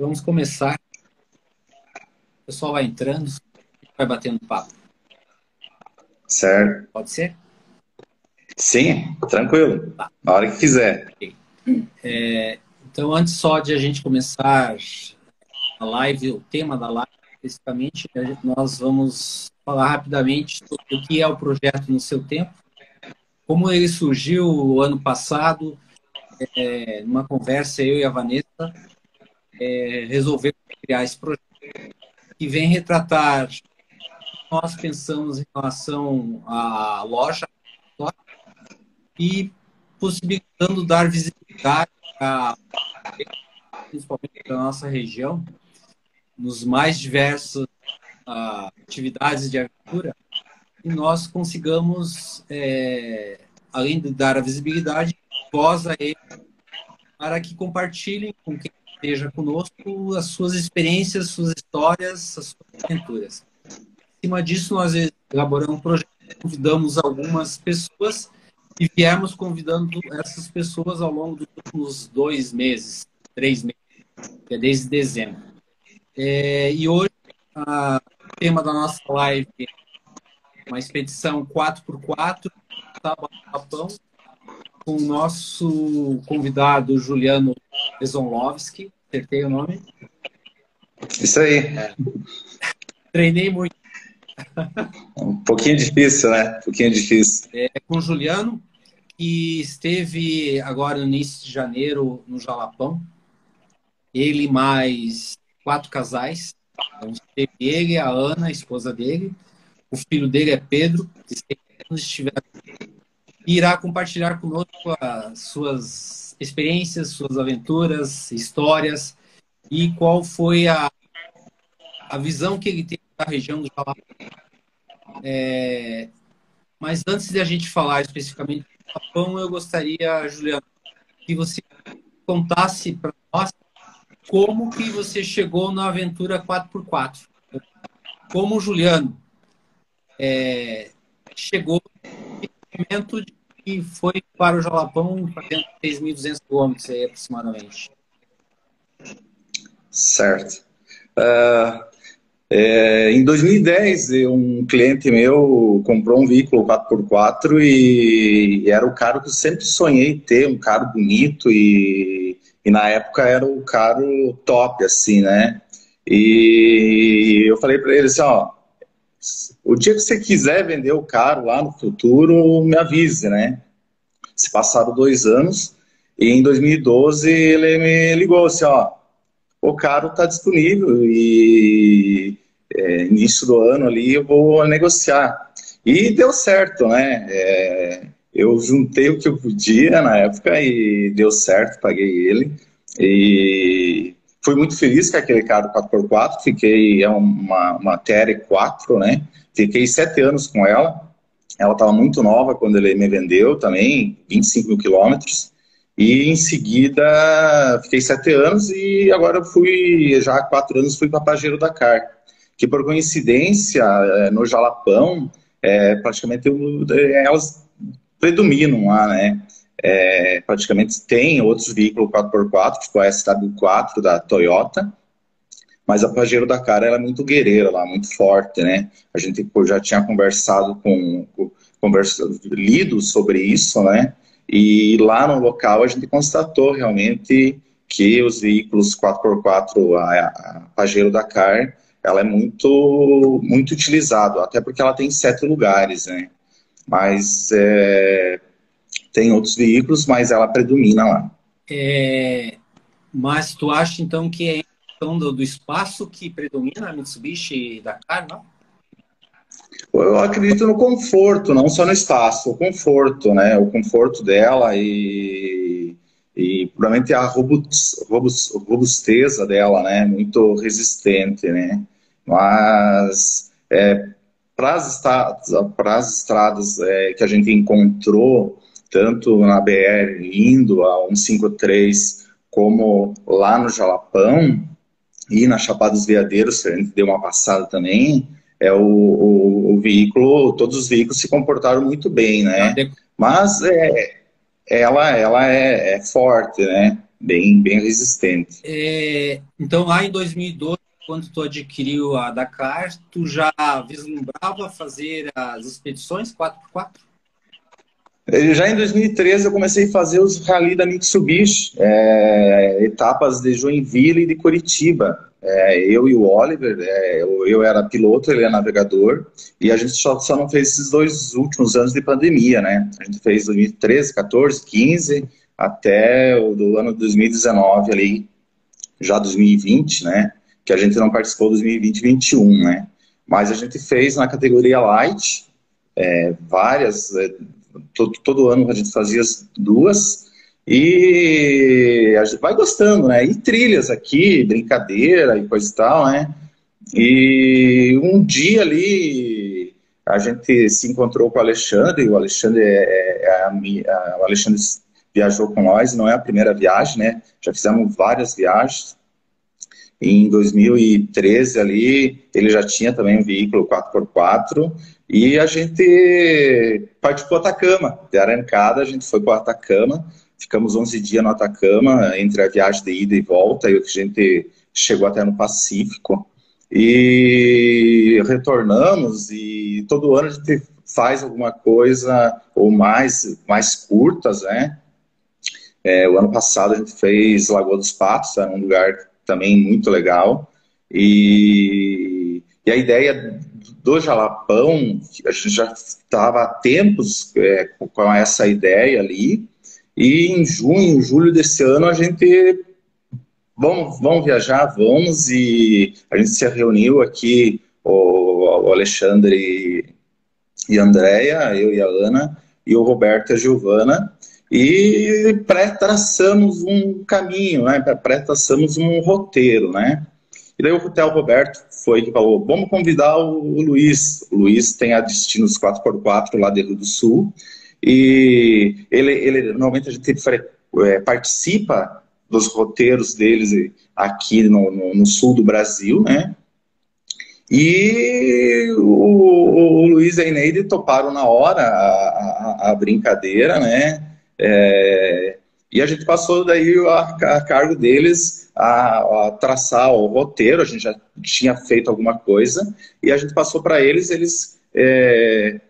Vamos começar. O pessoal vai entrando, vai batendo papo. Certo. Pode ser? Sim, tranquilo. Tá. Na hora que quiser. É, então, antes só de a gente começar a live, o tema da live, especificamente, nós vamos falar rapidamente sobre o que é o projeto no seu tempo, como ele surgiu o ano passado, é, numa conversa, eu e a Vanessa, é, resolvemos criar esse projeto que vem retratar nós pensamos em relação à loja e possibilitando dar visibilidade a, principalmente da nossa região, nos mais diversas uh, atividades de aventura, e nós consigamos, é, além de dar a visibilidade, voz a eles, para que compartilhem com quem esteja conosco as suas experiências, suas histórias, as suas aventuras. Em cima disso, nós elaboramos um projeto, convidamos algumas pessoas e viemos convidando essas pessoas ao longo dos últimos dois meses, três meses, que é desde dezembro. É, e hoje, a, o tema da nossa live é uma expedição 4x4, Japão, com o nosso convidado Juliano Ezonlovski, acertei o nome? Isso aí. É. Treinei muito. Um pouquinho difícil, né? Um pouquinho difícil. É, com o Juliano, que esteve agora no início de janeiro no Jalapão. Ele mais quatro casais. Então, esteve ele, a Ana, a esposa dele. O filho dele é Pedro, que estiver irá compartilhar conosco as suas experiências, suas aventuras, histórias e qual foi a, a visão que ele teve da região do Jalapão. É, mas antes de a gente falar especificamente Japão, eu gostaria, Juliano, que você contasse para nós como que você chegou na aventura 4x4. Como o Juliano é, chegou momento que foi para o Jalapão fazendo 6.200 quilômetros aproximadamente. Certo. Uh, é, em 2010, um cliente meu comprou um veículo 4x4 e era o carro que eu sempre sonhei ter, um carro bonito e, e na época era o carro top, assim, né? E eu falei para ele assim, ó, o dia que você quiser vender o carro lá no futuro, me avise, né? Se passaram dois anos e em 2012 ele me ligou assim, ó, o carro está disponível e é, início do ano ali eu vou negociar. E deu certo, né? É, eu juntei o que eu podia na época e deu certo, paguei ele. E fui muito feliz com aquele carro 4x4, fiquei, é uma, uma TR4, né? Fiquei sete anos com ela. Ela estava muito nova quando ele me vendeu também, 25 mil quilômetros. E em seguida fiquei sete anos e agora fui, já há quatro anos, fui para Pajero Dakar que por coincidência, eh, no Jalapão, é, praticamente é, elas predominam lá, né? É, praticamente tem outros veículos 4x4, tipo a SW4 da Toyota, mas a Pajero da Cara é muito guerreira lá, muito forte, né? A gente já tinha conversado com, conversado, lido sobre isso, né? E lá no local a gente constatou realmente que os veículos 4x4, a, a Pajero Dakar, ela é muito, muito utilizada, até porque ela tem sete lugares, né? Mas é, tem outros veículos, mas ela predomina lá. É, mas tu acha então que é questão do, do espaço que predomina a Mitsubishi Dakar, não? Eu acredito no conforto, não só no espaço, o conforto, né? O conforto dela e, e provavelmente a robusteza dela, né? Muito resistente, né? Mas é, para as estradas, as estradas é, que a gente encontrou, tanto na BR indo a 153, como lá no Jalapão e na Chapada dos Veadeiros, que a gente deu uma passada também, é o, o, o veículo, todos os veículos se comportaram muito bem, né? Mas é, ela, ela é, é forte, né? bem, bem resistente. É, então, lá em 2012, quando tu adquiriu a Dakar, tu já vislumbrava fazer as expedições 4x4? Já em 2013 eu comecei a fazer os rally da Mitsubishi, é, etapas de Joinville e de Curitiba. É, eu e o Oliver, é, eu, eu, era piloto, ele é navegador, e a gente só, só, não fez esses dois últimos anos de pandemia, né? A gente fez 2013, 14, 15, até o do ano 2019 ali, já 2020, né? Que a gente não participou 2020 2021, né? Mas a gente fez na categoria Light, é, várias, todo, todo ano a gente fazia duas, e a gente vai gostando, né? E trilhas aqui, brincadeira e coisa e tal, né? E um dia ali a gente se encontrou com o Alexandre, o Alexandre é, é, é a, a, o Alexandre viajou com nós, não é a primeira viagem, né? Já fizemos várias viagens. Em 2013 ali, ele já tinha também um veículo 4x4 e a gente partiu para o Atacama. De arrancada, a gente foi para o Atacama Ficamos 11 dias no Atacama, entre a viagem de ida e volta, e a gente chegou até no Pacífico. E retornamos, e todo ano a gente faz alguma coisa, ou mais, mais curtas, né? É, o ano passado a gente fez Lagoa dos Patos, era um lugar também muito legal. E, e a ideia do Jalapão, a gente já estava há tempos é, com essa ideia ali, e em junho, julho desse ano, a gente vamos, vamos viajar, vamos, e a gente se reuniu aqui, o, o Alexandre e a Andréia, eu e a Ana, e o Roberto e a Giovana, e pré-traçamos um caminho, né? pré-traçamos um roteiro, né? E daí o Hotel Roberto foi que falou, vamos convidar o Luiz. O Luiz tem a Destinos 4x4 lá Rio do Sul, e ele, ele normalmente a gente é, participa dos roteiros deles aqui no, no, no, sul do Brasil, né? E o, o Luiz e a Ineide toparam na hora a, a, a brincadeira, né? É, e a gente passou daí a, a cargo deles a, a, traçar o roteiro, a gente já tinha feito alguma coisa, e a gente passou para eles, eles é,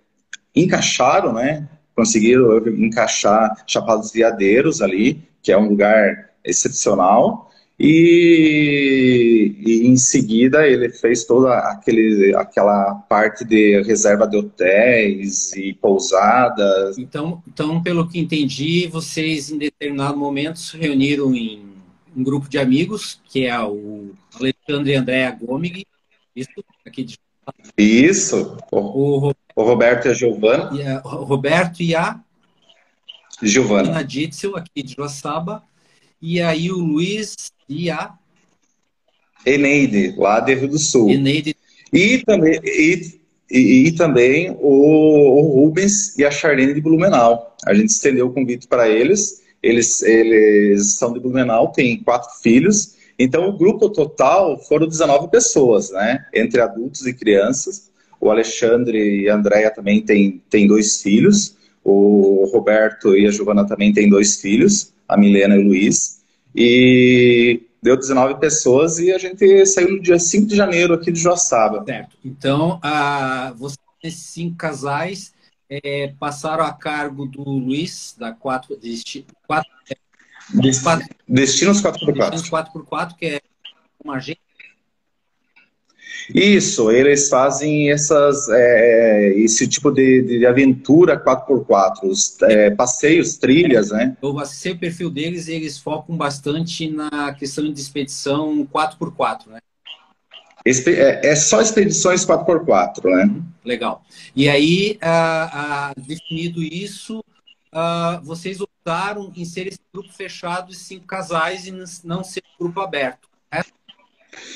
encaixaram, né? conseguiram encaixar Chapados Veadeiros ali, que é um lugar excepcional, e, e, em seguida ele fez toda aquele, aquela parte de reserva de hotéis e pousadas. Então, então, pelo que entendi, vocês em determinado momento se reuniram em um grupo de amigos, que é o Alexandre e Andréa Gomig, isso aqui de Isso. O, o Roberto e a Giovana. E a, Roberto e a Giovana. Ditzel, aqui de Joaçaba. E aí o Luiz e a Eneide, lá de Rio do Sul. Eneide. E também, e, e, e também o, o, Rubens e a Charlene de Blumenau. A gente estendeu o convite para eles. Eles, eles são de Blumenau, têm quatro filhos. Então, o grupo total foram 19 pessoas, né? Entre adultos e crianças. O Alexandre e a Andrea também têm tem dois filhos. O Roberto e a Giovana também têm dois filhos, a Milena e o Luiz. E deu 19 pessoas e a gente saiu no dia 5 de janeiro aqui de Joaçaba. Certo. Então, a, vocês, esses cinco casais, é, passaram a cargo do Luiz, da 4... Desti, 4 Destinos 4x4. Destinos 4x4, que é uma agência isso, eles fazem essas, é, esse tipo de, de aventura 4x4, os, é, passeios, trilhas, né? Eu acessei o perfil deles e eles focam bastante na questão de expedição 4x4, né? É, é só expedições 4x4, né? Uhum, legal. E aí, ah, ah, definido isso, ah, vocês optaram em ser esse grupo fechado de cinco casais e não ser grupo aberto?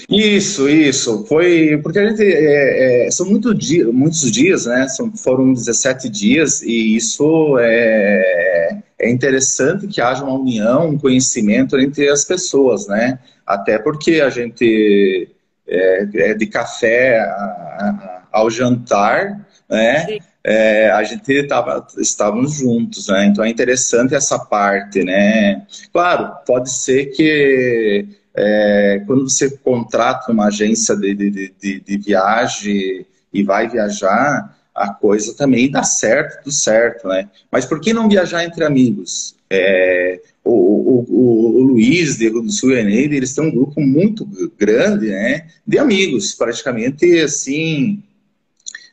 Isso, isso. Foi porque a gente é, é, são muito dia, muitos dias, né? São, foram 17 dias e isso é, é interessante que haja uma união, um conhecimento entre as pessoas, né? Até porque a gente é, é de café a, a, ao jantar né? É, a gente tava, estávamos juntos, né? Então é interessante essa parte, né? Claro, pode ser que é, quando você contrata uma agência de, de, de, de, viagem e vai viajar, a coisa também dá certo, tudo certo, né? Mas por que não viajar entre amigos? É, o, o, o, Luiz Rio do Sul e Eneide, eles têm um grupo muito grande, né? De amigos, praticamente assim,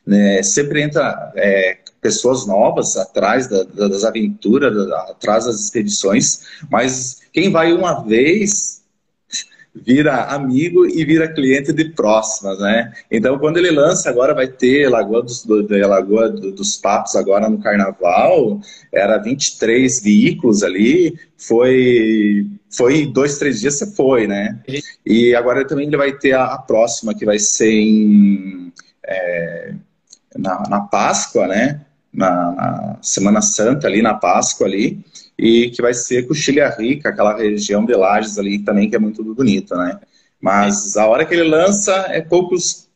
né, sempre entra é, pessoas novas atrás da, das aventuras, atrás das expedições, mas quem vai uma vez vira amigo e vira cliente de próximas, né? Então, quando ele lança, agora vai ter Lagoa dos, do, Lagoa dos Papos agora no Carnaval, era 23 veículos ali, foi foi dois, três dias você foi, né? E agora também ele vai ter a, a próxima, que vai ser em, é, na, na Páscoa, né? Na, na Semana Santa ali, na Páscoa ali, e que vai ser Coxilha Rica, aquela região de Lages ali também, que é muito bonita, né? Mas a hora que ele lança, é poucos, pou,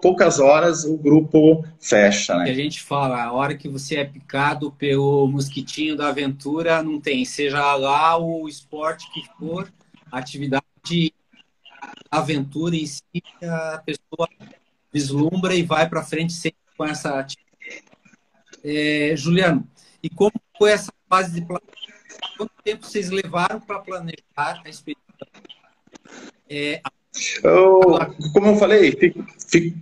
poucas horas o grupo fecha, né? A gente fala, a hora que você é picado pelo mosquitinho da aventura, não tem, seja lá o esporte que for, a atividade a aventura em si, a pessoa vislumbra e vai para frente sempre com essa atividade. É, Juliano, e como foi essa fase de planejamento? Quanto tempo vocês levaram para planejar a expedição? É, eu, como eu falei, fico, fico,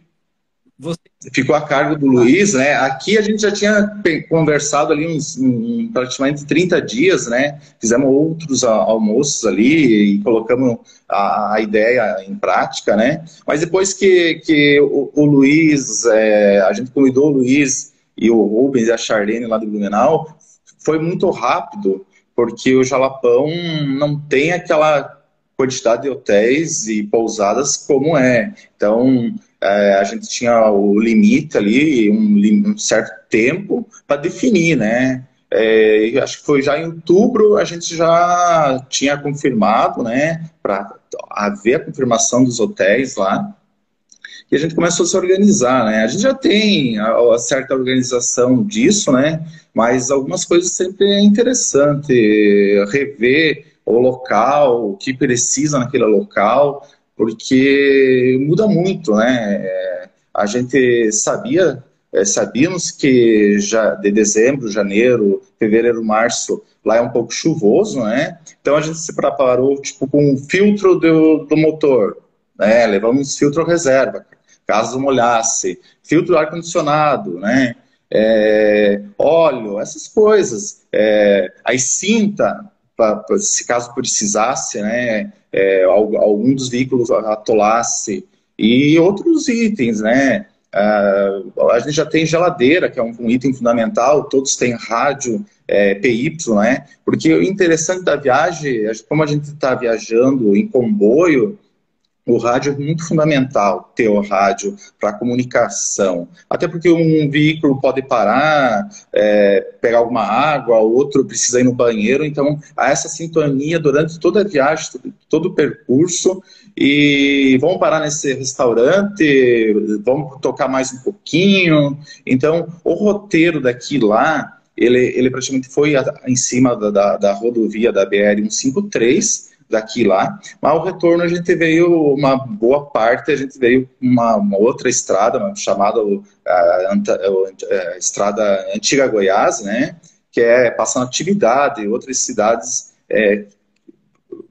Você... ficou a cargo do Luiz, né? Aqui a gente já tinha conversado ali uns um, praticamente 30 dias, né? Fizemos outros almoços ali e colocamos a, a ideia em prática, né? Mas depois que, que o, o Luiz, é, a gente convidou o Luiz e o Rubens e a Charlene lá do Blumenau, foi muito rápido, porque o Jalapão não tem aquela quantidade de hotéis e pousadas como é. Então, é, a gente tinha o limite ali, um, um certo tempo para definir, né? É, acho que foi já em outubro a gente já tinha confirmado, né, para haver a confirmação dos hotéis lá e a gente começou a se organizar, né? A gente já tem a, a certa organização disso, né? Mas algumas coisas sempre é interessante rever o local, o que precisa naquele local, porque muda muito, né? É, a gente sabia, é, sabíamos que já de dezembro, janeiro, fevereiro, março, lá é um pouco chuvoso, né? Então a gente se preparou tipo com um filtro do, do motor, né? Levamos filtro reserva, caso molhasse, filtro ar-condicionado, né? É, óleo, essas coisas. É, aí cinta, pra, pra, se caso precisasse, né? É, algum dos veículos atolasse e outros itens, né? Uh, a gente já tem geladeira, que é um, um item fundamental, todos têm rádio é, PY, né? Porque o interessante da viagem, como a gente está viajando em comboio, o rádio é muito fundamental ter o rádio para comunicação. Até porque um veículo pode parar, é, pegar alguma água, outro precisa ir no banheiro, então há essa sintonia durante toda a viagem, todo o percurso. E vamos parar nesse restaurante, vamos tocar mais um pouquinho. Então, o roteiro daqui lá, ele, ele praticamente foi em cima da, da, da rodovia da BR-153 daqui lá. Mas o retorno a gente veio, uma boa parte, a gente veio uma, uma outra estrada, chamada a, a, a, Estrada Antiga Goiás, né? Que é passando atividade em outras cidades é,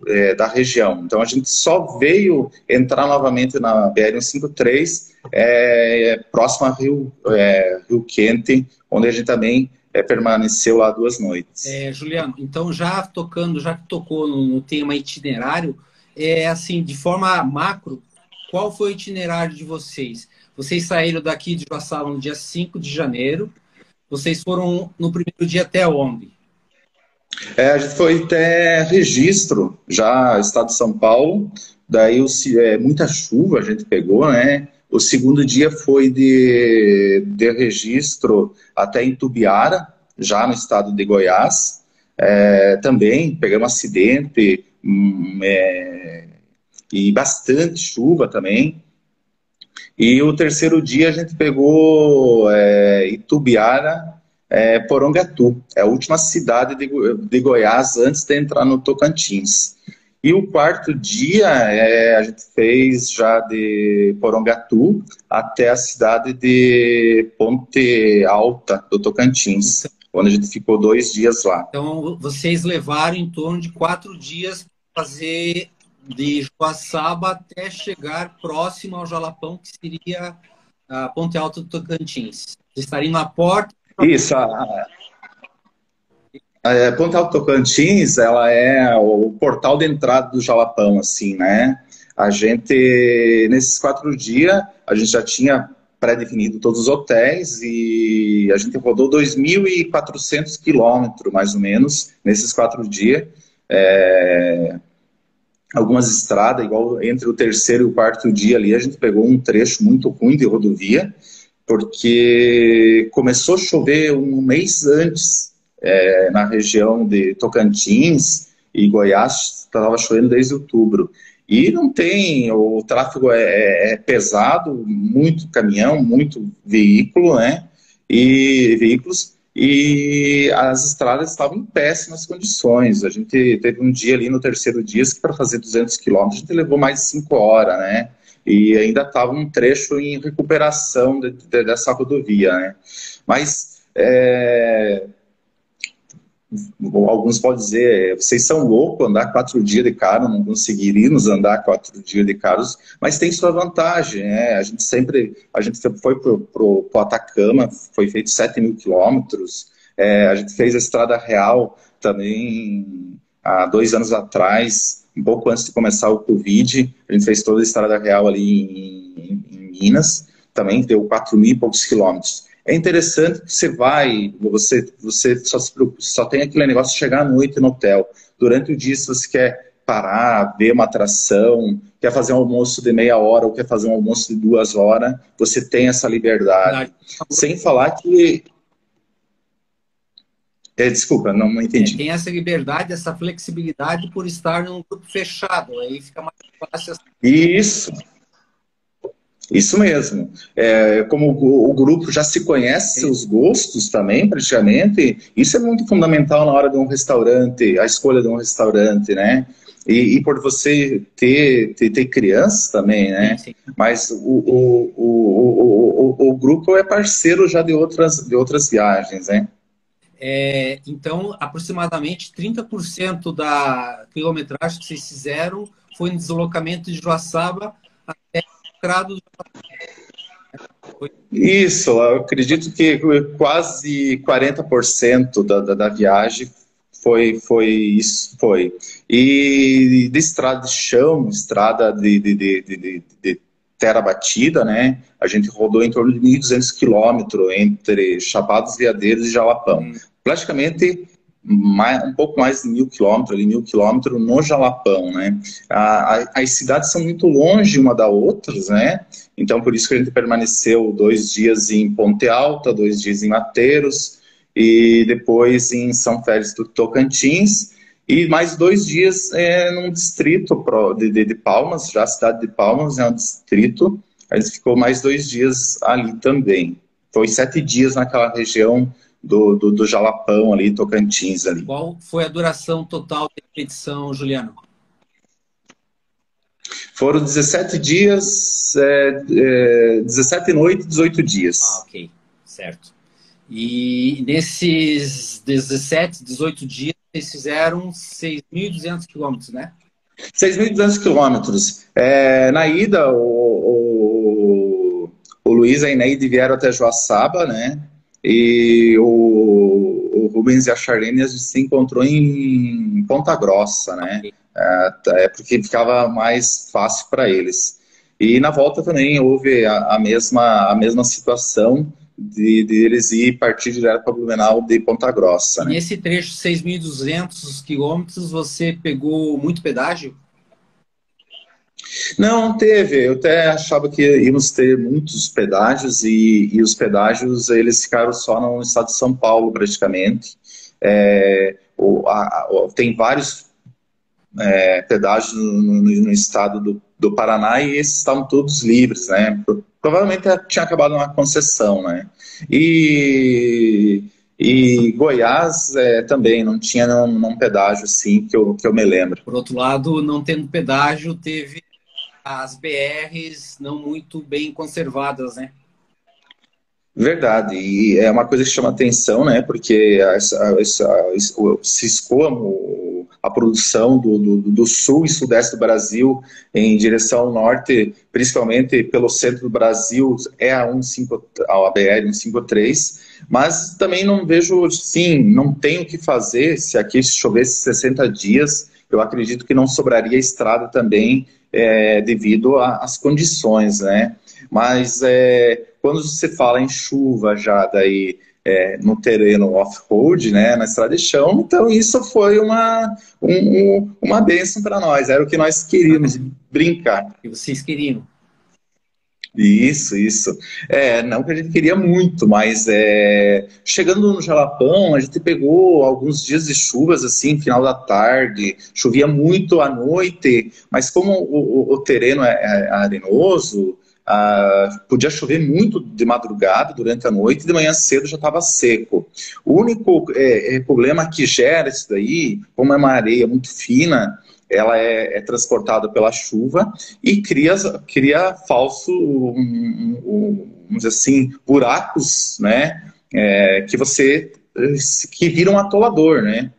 é, da região. Então a gente só veio entrar novamente na BR-153 é, próximo a Rio, é, Rio Quente, onde a gente também é, permaneceu lá duas noites. É, Juliano, então já tocando, já que tocou no, no, tema itinerário, é assim, de forma macro, qual foi o itinerário de vocês? Vocês saíram daqui de Joaçaba no dia 5 de janeiro, vocês foram no primeiro dia até onde? É, a gente foi até registro, já estado de São Paulo, daí o, é, muita chuva a gente pegou, né? O segundo dia foi de, de registro até em Tubiara, já no estado de Goiás. É, também pegamos acidente hum, é, e bastante chuva também. E o terceiro dia a gente pegou é, Itubiara, é, Porongatu, é a última cidade de, de Goiás antes de entrar no Tocantins. E o quarto dia é, a gente fez já de Porongatu até a cidade de Ponte Alta, do Tocantins, onde a gente ficou dois dias lá. Então, vocês levaram em torno de quatro dias para fazer de Joaçaba até chegar próximo ao Jalapão, que seria a Ponte Alta do Tocantins. Vocês estariam na porta. Isso, a, Alta do Tocantins, ela é o portal de entrada do Jalapão, assim, né? A gente, nesses quatro dias, a gente já tinha pré-definido todos os hotéis e a gente rodou 2.400 quilômetros, mais ou menos, nesses quatro dias. É, algumas estradas, igual entre o terceiro e o quarto dia ali, a gente pegou um trecho muito ruim de rodovia, porque começou a chover um mês antes é, na região de Tocantins e Goiás, estava chovendo desde outubro. E não tem, o tráfego é, é, é pesado, muito caminhão, muito veículo, né? E veículos, e as estradas estavam em péssimas condições. A gente teve um dia ali no terceiro dia que para fazer 200 quilômetros a gente levou mais de 5 horas, né? E ainda estava um trecho em recuperação de, de, dessa rodovia, né? Mas é, alguns podem dizer, vocês são loucos andar quatro dias de carro, não conseguiríamos andar quatro dias de carros, mas tem sua vantagem, né? A gente sempre, a gente foi para o Atacama, foi feito 7 mil quilômetros, é, a gente fez a Estrada Real também há dois anos atrás, um pouco antes de começar o Covid, a gente fez toda a Estrada Real ali em, em, em Minas, também deu 4 mil e poucos quilômetros. É interessante que você vai, você, você só, só tem aquele negócio de chegar à noite no hotel. Durante o dia, se você quer parar, ver uma atração, quer fazer um almoço de meia hora ou quer fazer um almoço de duas horas, você tem essa liberdade. Sem falar que. É, desculpa, não, não entendi. É, tem essa liberdade, essa flexibilidade por estar num grupo fechado. Aí fica mais fácil. Isso. Isso mesmo. É, como o, o, grupo já se conhece seus gostos também, praticamente, isso é muito fundamental na hora de um restaurante, a escolha de um restaurante, né? E, e por você ter, ter, ter, crianças também, né? Sim, sim. Mas o, o, o, o, o, grupo é parceiro já de outras, de outras viagens, né? É, então, aproximadamente 30% da quilometragem que vocês fizeram foi no deslocamento de Joaçaba até isso, eu acredito que quase 40% da, da, da viagem foi, foi isso, foi. E de estrada de chão, estrada de, de, de, de, de terra batida, né? A gente rodou em torno de 1.200 quilômetros entre Chapados Veadeiros e Jalapão. Hum. Praticamente mais, um pouco mais de mil quilômetros, ali, mil quilômetros no Jalapão, né? A, a, as cidades são muito longe uma da outra, né? Então, por isso que a gente permaneceu dois dias em Ponte Alta, dois dias em Mateiros e depois em São Félix do Tocantins e mais dois dias é, num distrito de, de, de Palmas, já a cidade de Palmas é um distrito, a gente ficou mais dois dias ali também. Foi sete dias naquela região do, do, do Jalapão ali, Tocantins ali. Qual foi a duração total da expedição, Juliano? Foram 17 dias, é, é, 17 noites, 18 dias. Ah, ok, certo. E nesses 17, 18 dias, vocês fizeram 6.200 quilômetros, né? 6.200 quilômetros. É, na ida, o, o, o Luiz e a Ineide vieram até Joaçaba, né? E o, o Rubens e a Charlene a gente se encontrou em Ponta Grossa, né? É, é porque ficava mais fácil para eles. E na volta também houve a, a, mesma, a mesma situação de, de eles ir partir direto para Blumenau de Ponta Grossa. Né? Nesse trecho, 6.200 quilômetros, você pegou muito pedágio? Não, teve. Eu até achava que íamos ter muitos pedágios e, e os pedágios eles ficaram só no estado de São Paulo praticamente. É, o, a, a, tem vários é, pedágios no, no, no, estado do do Paraná e esses estavam todos livres, né? Provavelmente tinha acabado uma concessão, né? E, e Goiás é, também não tinha um pedágio assim que eu, que eu me lembro. Por outro lado, não tendo pedágio, teve as BRs não muito bem conservadas, né? Verdade, e é uma coisa que chama atenção, né? Porque essa, essa, o Cisco, a produção do, do, do, sul e sudeste do Brasil em direção ao norte, principalmente pelo centro do Brasil, é a, 15, a BR 153, mas também não vejo, sim, não tenho o que fazer se aqui chovesse 60 dias, eu acredito que não sobraria estrada também é, devido às condições, né? Mas é, quando você fala em chuva já daí é, no terreno off-road, né, na estrada de chão, então isso foi uma, um, uma bênção para nós, era o que nós queríamos brincar. E vocês queriam? Isso, isso. É, não que a gente queria muito, mas é, chegando no Jalapão, a gente pegou alguns dias de chuvas, assim, final da tarde, chovia muito à noite, mas como o, o, o terreno é, é arenoso, ah, podia chover muito de madrugada, durante a noite, e de manhã cedo já estava seco. O único é, é, problema que gera isso daí, como é uma areia muito fina, ela é, é transportada pela chuva e cria, cria falso, um, um, vamos dizer assim, buracos, né, é, que você, que viram um atolador, né.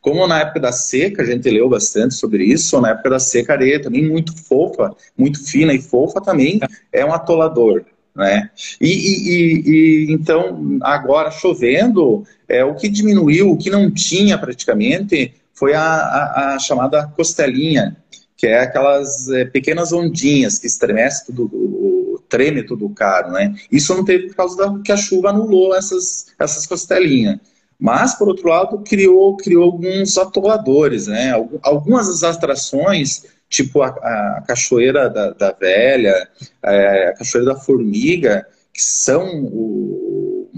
Como na época da seca, a gente leu bastante sobre isso, na época da seca a areia também muito fofa, muito fina e fofa também é um atolador, né? E, e, e, então agora chovendo, é o que diminuiu, o que não tinha praticamente foi a, a, a chamada costelinha, que é aquelas é, pequenas ondinhas que estremece tudo, o, treme tudo caro, né? Isso não teve por causa da que a chuva anulou essas, essas costelinhas. Mas, por outro lado, criou, criou alguns atoladores, né? Algumas das atrações, tipo a, a Cachoeira da, da Velha, é, a Cachoeira da Formiga, que são o,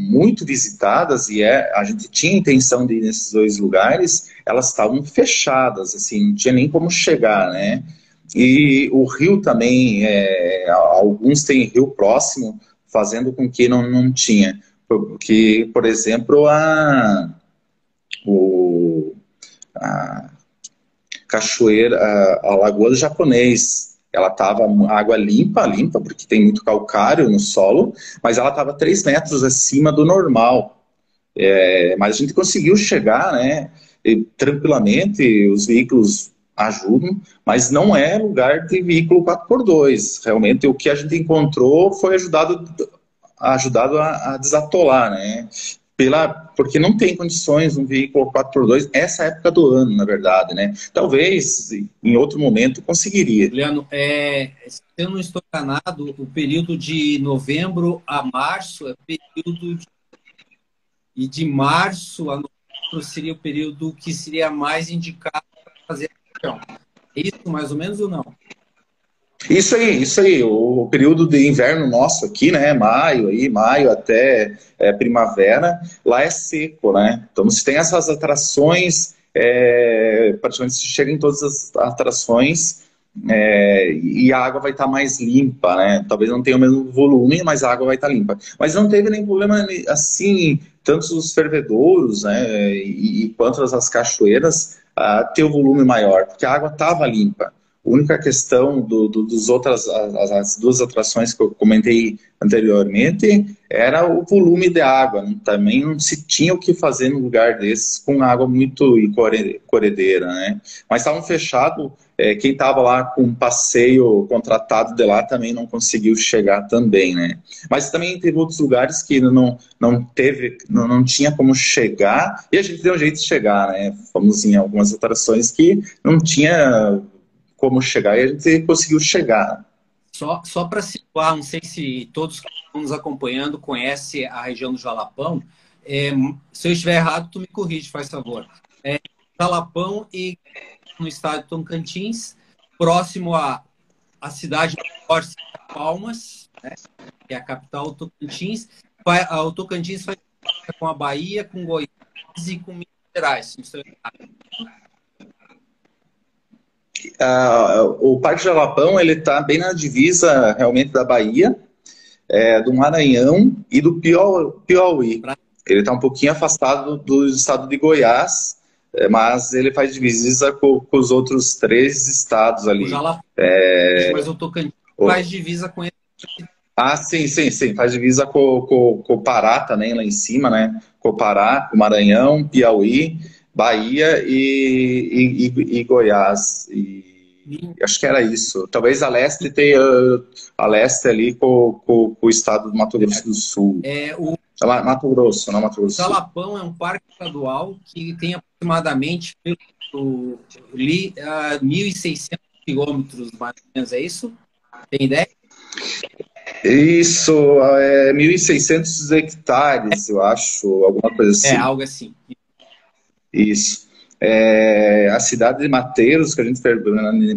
muito visitadas e é, a gente tinha intenção de ir nesses dois lugares, elas estavam fechadas, assim, não tinha nem como chegar, né? E o rio também, é, alguns têm rio próximo, fazendo com que não, não tinha. Porque, por exemplo, a, o, a cachoeira, a, a Lagoa do Japonês, ela estava água limpa, limpa, porque tem muito calcário no solo, mas ela estava 3 metros acima do normal. É, mas a gente conseguiu chegar, né, tranquilamente, os veículos ajudam, mas não é lugar de veículo 4x2. Realmente, o que a gente encontrou foi ajudado ajudado a, a desatolar, né? Pela, porque não tem condições um veículo 4x2 essa época do ano, na verdade, né? Talvez em outro momento conseguiria. Juliano, é, se eu não estou enganado, o período de novembro a março é período de, e de março a novembro seria o período que seria mais indicado para fazer a É isso mais ou menos ou não? Isso aí, isso aí. O período de inverno nosso aqui, né? Maio aí, maio até é, primavera, lá é seco, né? Então você tem essas atrações, é, praticamente você chega em todas as atrações é, e a água vai estar tá mais limpa, né? Talvez não tenha o mesmo volume, mas a água vai estar tá limpa. Mas não teve nenhum problema assim, tanto os fervedouros, né? E, e quanto as cachoeiras, uh, ter o um volume maior, porque a água estava limpa. A única questão do, do, dos outras, as, as, duas atrações que eu comentei anteriormente, era o volume de água. Também não se tinha o que fazer no lugar desses com água muito corredeira, né? Mas estavam fechados, é, quem estava lá com passeio contratado de lá também não conseguiu chegar também, né? Mas também teve outros lugares que não, não teve, não, não tinha como chegar, e a gente deu um jeito de chegar, né? Fomos em algumas atrações que não tinha como chegar e a gente conseguiu chegar. Só, só para situar, não sei se todos que estão nos acompanhando conhecem a região do Jalapão. É, se eu estiver errado, tu me corrige, faz favor. É, Jalapão e no estado de Tocantins, próximo à, à cidade de Palmas, né, que é a capital do Tocantins. O Tocantins faz com a Bahia, com Goiás e com Minas Gerais. Uh, o Parque Jalapão ele está bem na divisa realmente da Bahia, é, do Maranhão e do Piauí. Ele está um pouquinho afastado do estado de Goiás, é, mas ele faz divisa com, com, os outros três estados ali. O Jalapão, é... mas o Tocantins faz divisa com ele. Ah, sim, sim, sim. Faz divisa com, o Pará também, lá em cima, né? Com o Pará, com o Maranhão, Piauí, Bahia e, e, e Goiás. E acho que era isso. Talvez a leste tenha a leste ali com, com, com o estado do Mato Grosso do Sul. É, o Mato Grosso, não Mato Grosso. O Jalapão é um parque estadual que tem aproximadamente li, uh, 1.600 quilômetros, mais ou menos, é isso? Tem ideia? Isso, é 1.600 hectares, eu acho, alguma coisa assim. É, algo assim. Isso. É, a cidade de Mateiros, que a gente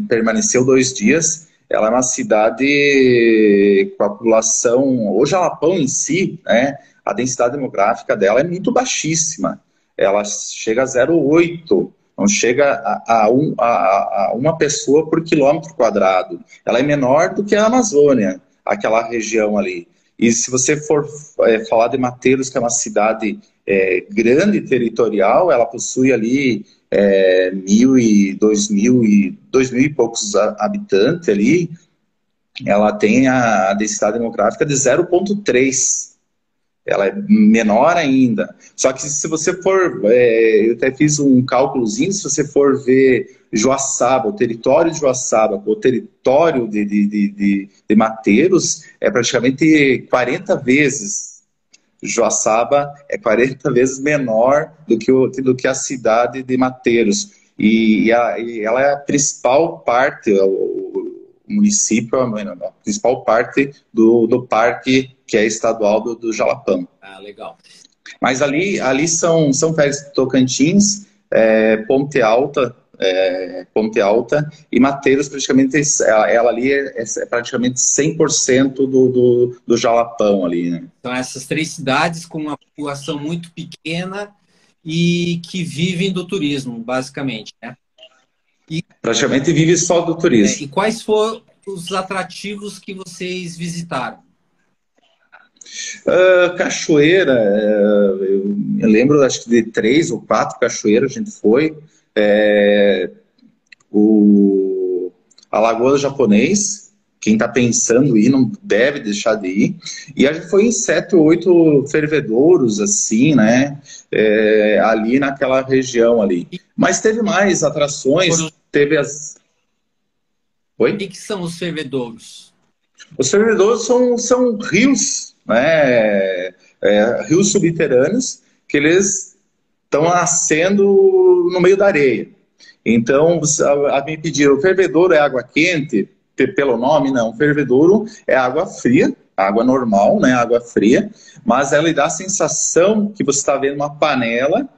permaneceu dois dias, ela é uma cidade com a população, o Jalapão em si, né, a densidade demográfica dela é muito baixíssima. Ela chega a 0,8, não chega a, a, um, a, a, uma pessoa por quilômetro quadrado. Ela é menor do que a Amazônia, aquela região ali. E se você for é, falar de Mateiros, que é uma cidade é, grande territorial, ela possui ali é, mil e dois mil e dois mil e poucos habitantes ali, ela tem a densidade demográfica de 0,3. Ela é menor ainda. Só que se você for, é, eu até fiz um cálculozinho, se você for ver Joaçaba, o território de Joaçaba, o território de, de, de, de, de Mateiros, é praticamente 40 vezes Joaçaba é 40 vezes menor do que, o, do que a cidade de Mateiros. E, e, a, e ela é a principal parte, o, o município, a principal parte do, do parque que é estadual do, do Jalapão. Ah, legal. Mas ali, ali são, são férias Tocantins, é, Ponte Alta, é, Ponte Alta, e Mateiros, praticamente, ela ali é, é praticamente 100% do, do, do Jalapão ali, né? Então, essas três cidades com uma população muito pequena e que vivem do turismo, basicamente, né? E, praticamente vive só do turismo. É, e quais foram os atrativos que vocês visitaram? Uh, cachoeira, uh, eu, eu lembro acho que de três ou quatro cachoeiras a gente foi. É, o, a Lagoa do Japonês, quem está pensando em ir não deve deixar de ir. E a gente foi em sete ou oito fervedouros, assim, né? É, ali naquela região ali. Mas teve mais atrações, teve as... Oi? O que, são os fervedouros? Os fervedouros são, são rios, né? É, rios subterrâneos que eles estão nascendo no meio da areia. Então, a, me pediram, fervedouro é água quente? Pelo nome, não. Fervedouro é água fria, água normal, né, água fria, mas ela lhe dá a sensação que você está vendo uma panela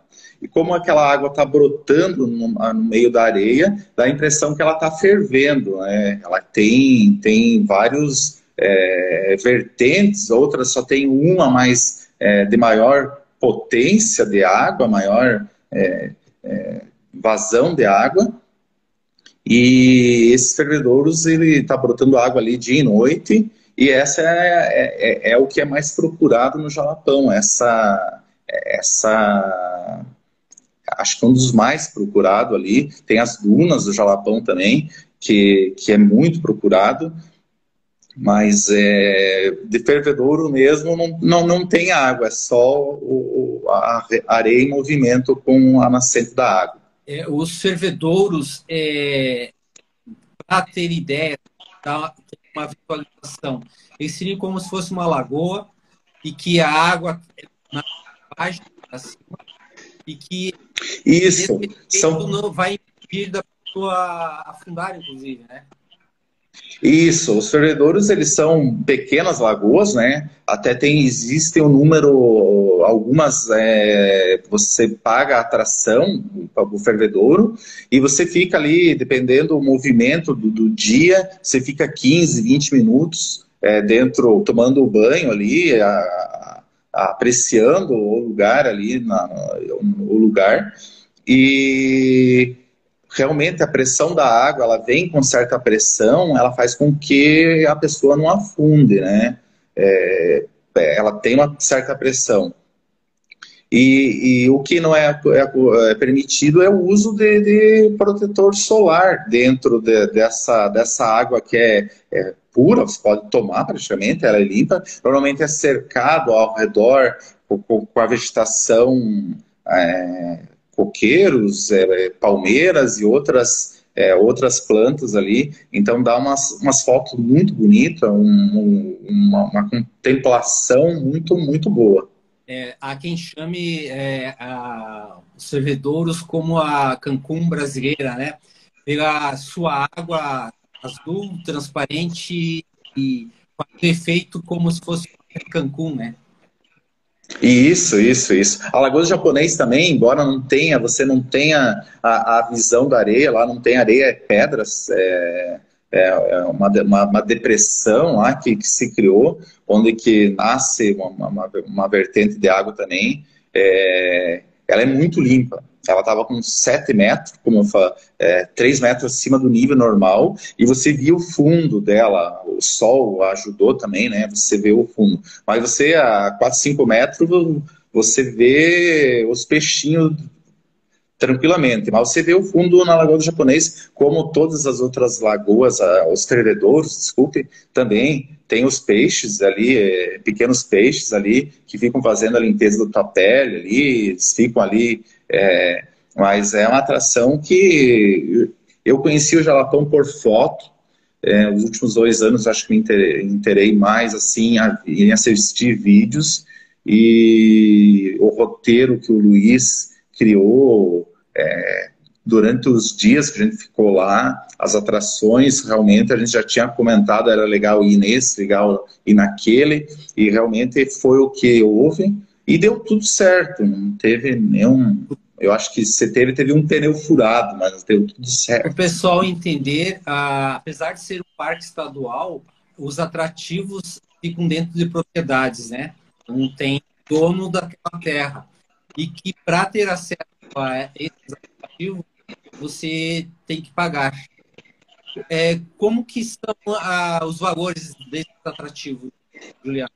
e como aquela água está brotando no, no, meio da areia, dá a impressão que ela está fervendo. Né? Ela tem, tem vários é, vertentes, outras só tem uma mais é, de maior potência de água, maior é, é, vazão de água. E esses fervedouros, ele está brotando água ali dia e noite, e essa é, é, é, o que é mais procurado no Jalapão, essa, essa acho que é um dos mais procurados ali. Tem as dunas do Jalapão também, que, que é muito procurado. Mas é, de fervedouro mesmo não, não, não tem água, é só o, a areia em movimento com a nascente da água. É, os fervedouros, é, para ter ideia, tá, uma visualização, eles seriam como se fosse uma lagoa e que a água é na página acima e que isso são... não vai impedir da pessoa afundar, inclusive, né? Isso, os fervedouros eles são pequenas lagoas, né? Até tem existe um número, algumas é, você paga a atração para o fervedouro e você fica ali, dependendo do movimento do, do dia, você fica 15, 20 minutos é, dentro, tomando banho ali, a, a, apreciando o lugar ali, na, o lugar. E realmente a pressão da água, ela vem com certa pressão, ela faz com que a pessoa não afunde, né? É, é ela tem uma certa pressão. E, e o que não é, é, é, permitido é o uso de, de protetor solar dentro de, dessa, dessa água que é, é, pura, você pode tomar praticamente, ela é limpa. Normalmente é cercado ao redor com, com a vegetação é, coqueiros, é, palmeiras e outras é, outras plantas ali, então dá umas, umas fotos muito bonitas, um, um, uma, uma, contemplação muito, muito boa é, há quem chame é, a, os servidouros como a Cancún brasileira, né? Pela sua água azul, transparente e com efeito como se fosse Cancún, né? Isso, isso, isso. A Lagoa Japonês também, embora não tenha, você não tenha a, a visão da areia, lá não tem areia, é pedras, é, é, é uma, uma, uma, depressão lá que, que, se criou, onde que nasce uma, uma, uma vertente de água também. É, ela é muito limpa. Ela estava com 7 metros, como eu é, 3 metros acima do nível normal, e você via o fundo dela. O sol ajudou também, né? Você vê o fundo. Mas você, a 4, 5 metros, você vê os peixinhos tranquilamente. Mas você vê o fundo na Lagoa do Japonês, como todas as outras lagoas, os treinadores, desculpe, também tem os peixes ali, é, pequenos peixes ali, que ficam fazendo a limpeza da tua pele ali, eles ficam ali. É, mas é uma atração que eu conheci o Jalapão por foto. É, os últimos dois anos acho que me interei mais assim em assistir vídeos. E o roteiro que o Luiz criou é, durante os dias que a gente ficou lá, as atrações, realmente, a gente já tinha comentado, era legal ir nesse, legal ir naquele, e realmente foi o que houve, e deu tudo certo, não teve nenhum... Eu acho que você teve, teve um pneu furado, mas deu tudo certo. O pessoal entender, ah, apesar de ser um parque estadual, os atrativos ficam dentro de propriedades, né? Não tem dono daquela terra. E que para ter acesso esse aplicativo, você tem que pagar. É, como que são os valores desses atrativos, Juliano?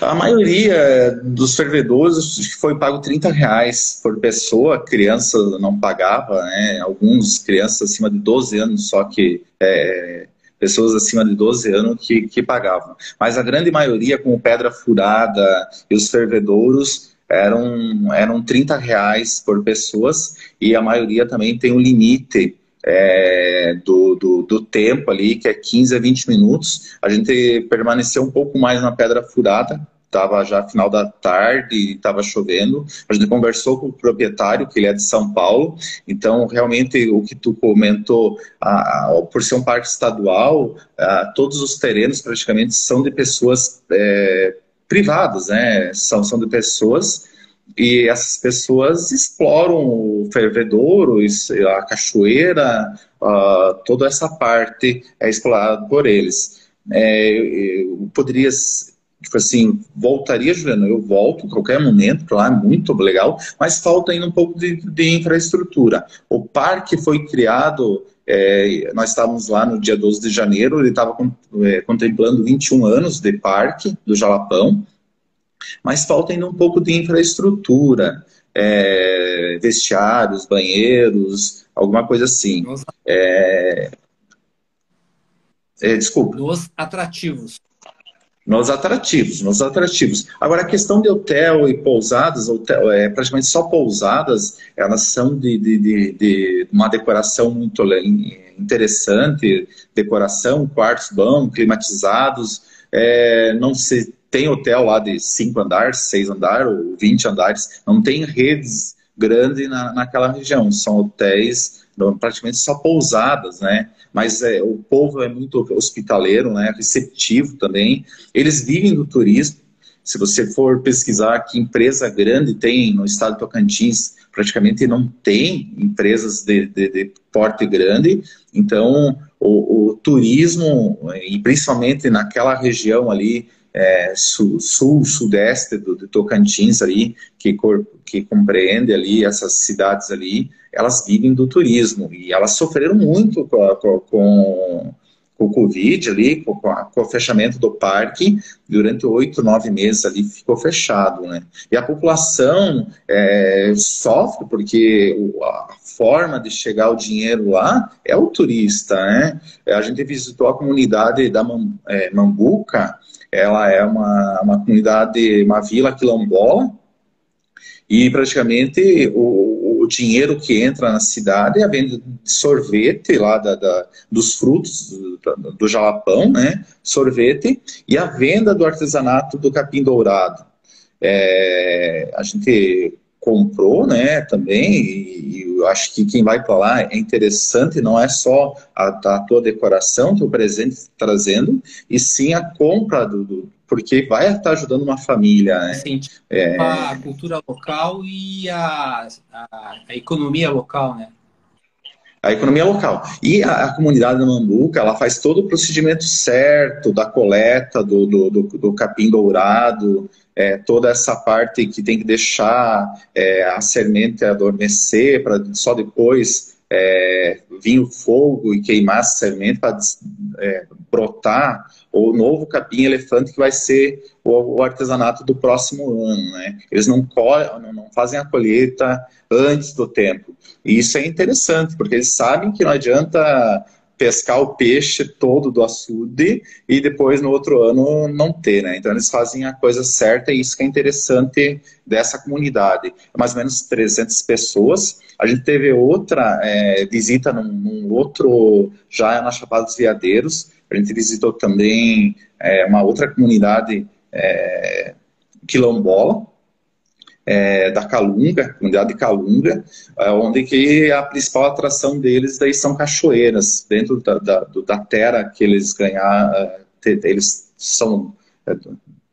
A maioria dos fervedores foi pago 30 reais por pessoa, criança não pagava, né? Alguns crianças acima de 12 anos, só que é, pessoas acima de 12 anos que, que pagavam. Mas a grande maioria, com pedra furada e os fervedouros, eram, eram 30 reais por pessoas e a maioria também tem um limite é, do, do, do, tempo ali, que é 15 a 20 minutos. A gente permaneceu um pouco mais na Pedra Furada, estava já final da tarde, estava chovendo. A gente conversou com o proprietário, que ele é de São Paulo. Então, realmente, o que tu comentou, por ser um parque estadual, todos os terrenos praticamente são de pessoas é, privados, né? São, são de pessoas e essas pessoas exploram o fervedouro, a cachoeira, uh, toda essa parte é explorada por eles. É, eu poderia, tipo assim, voltaria, Juliano, eu volto a qualquer momento, lá é muito legal, mas falta ainda um pouco de, de infraestrutura. O parque foi criado é, nós estávamos lá no dia 12 de janeiro, ele estava é, contemplando 21 anos de parque do Jalapão, mas falta ainda um pouco de infraestrutura, é, vestiários, banheiros, alguma coisa assim. Nos... É, é, desculpa. Nos atrativos nos atrativos, nos atrativos. Agora, a questão de hotel e pousadas, hotel, é, praticamente só pousadas, elas são de, de, de, de uma decoração muito interessante, decoração, quartos bons, climatizados, é, não se tem hotel lá de cinco andares, seis andares ou vinte andares, não tem redes grandes na, naquela região, são hotéis praticamente só pousadas, né? Mas é, o povo é muito hospitaleiro, né? Receptivo também. Eles vivem do turismo. Se você for pesquisar que empresa grande tem no estado de Tocantins, praticamente não tem empresas de, de, de porte grande. Então, o, o, turismo, e principalmente naquela região ali, é, sul, sul, sudeste do, do Tocantins ali, que, que compreende ali essas cidades ali, elas vivem do turismo e elas sofreram muito com, com, com com o Covid ali, com, a, com, o fechamento do parque, durante oito, nove meses ali ficou fechado, né? E a população é, sofre porque a forma de chegar o dinheiro lá é o turista, né? A gente visitou a comunidade da é, Mambuca, ela é uma, uma comunidade, uma vila quilombola, e praticamente o, o dinheiro que entra na cidade é a venda de sorvete lá da, da dos frutos do, do, jalapão, né? Sorvete, e a venda do artesanato do capim dourado. É, a gente comprou, né, também, e, e eu acho que quem vai para lá é interessante, não é só a, a tua decoração, teu presente trazendo, e sim a compra do, do porque vai estar ajudando uma família, né? Sim, tipo, é... a cultura local e a, a, a, economia local, né? A economia local. E a, a, comunidade da Mambuca, ela faz todo o procedimento certo da coleta do, do, do, do capim dourado, é, toda essa parte que tem que deixar é, a semente adormecer para só depois é, vir o fogo e queimar a semente para é, brotar o novo capim elefante que vai ser o, o, artesanato do próximo ano. Né? Eles não, não, não fazem a colheita antes do tempo. E isso é interessante, porque eles sabem que não adianta pescar o peixe todo do açude e depois no outro ano não ter, né? Então eles fazem a coisa certa e isso que é interessante dessa comunidade. É mais ou menos 300 pessoas. A gente teve outra é, visita num, num, outro, já na Chapada dos Veadeiros, a gente visitou também é, uma outra comunidade é, quilombola, é, da Calunga, comunidade de Calunga, é, onde que a principal atração deles daí são cachoeiras, dentro da, da, da terra que eles ganhar, é, eles são é,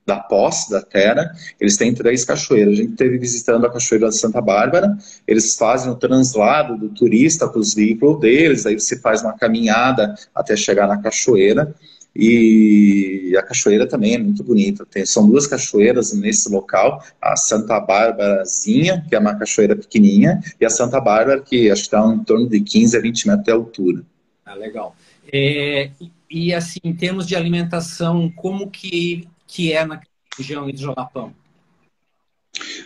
da posse da terra, eles têm três cachoeiras. A gente esteve visitando a cachoeira de Santa Bárbara, eles fazem o translado do turista para os veículos deles, aí você faz uma caminhada até chegar na cachoeira, e a cachoeira também é muito bonita. Tem, são duas cachoeiras nesse local, a Santa Bárbarazinha, que é uma cachoeira pequenininha, e a Santa Bárbara, que acho que está em torno de 15 a 20 metros de altura. Ah, legal. É, e assim, em termos de alimentação, como que, que é na região do Jalapão?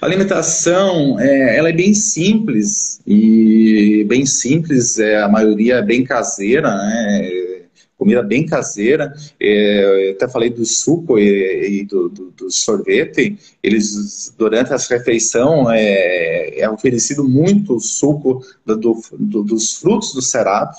A alimentação, é, ela é bem simples, e bem simples, é, a maioria é bem caseira, né? Comida bem caseira. É, eu até falei do suco e, e do, do, do, sorvete. Eles, durante essa refeição, é, é oferecido muito suco do, do, dos frutos do cerado,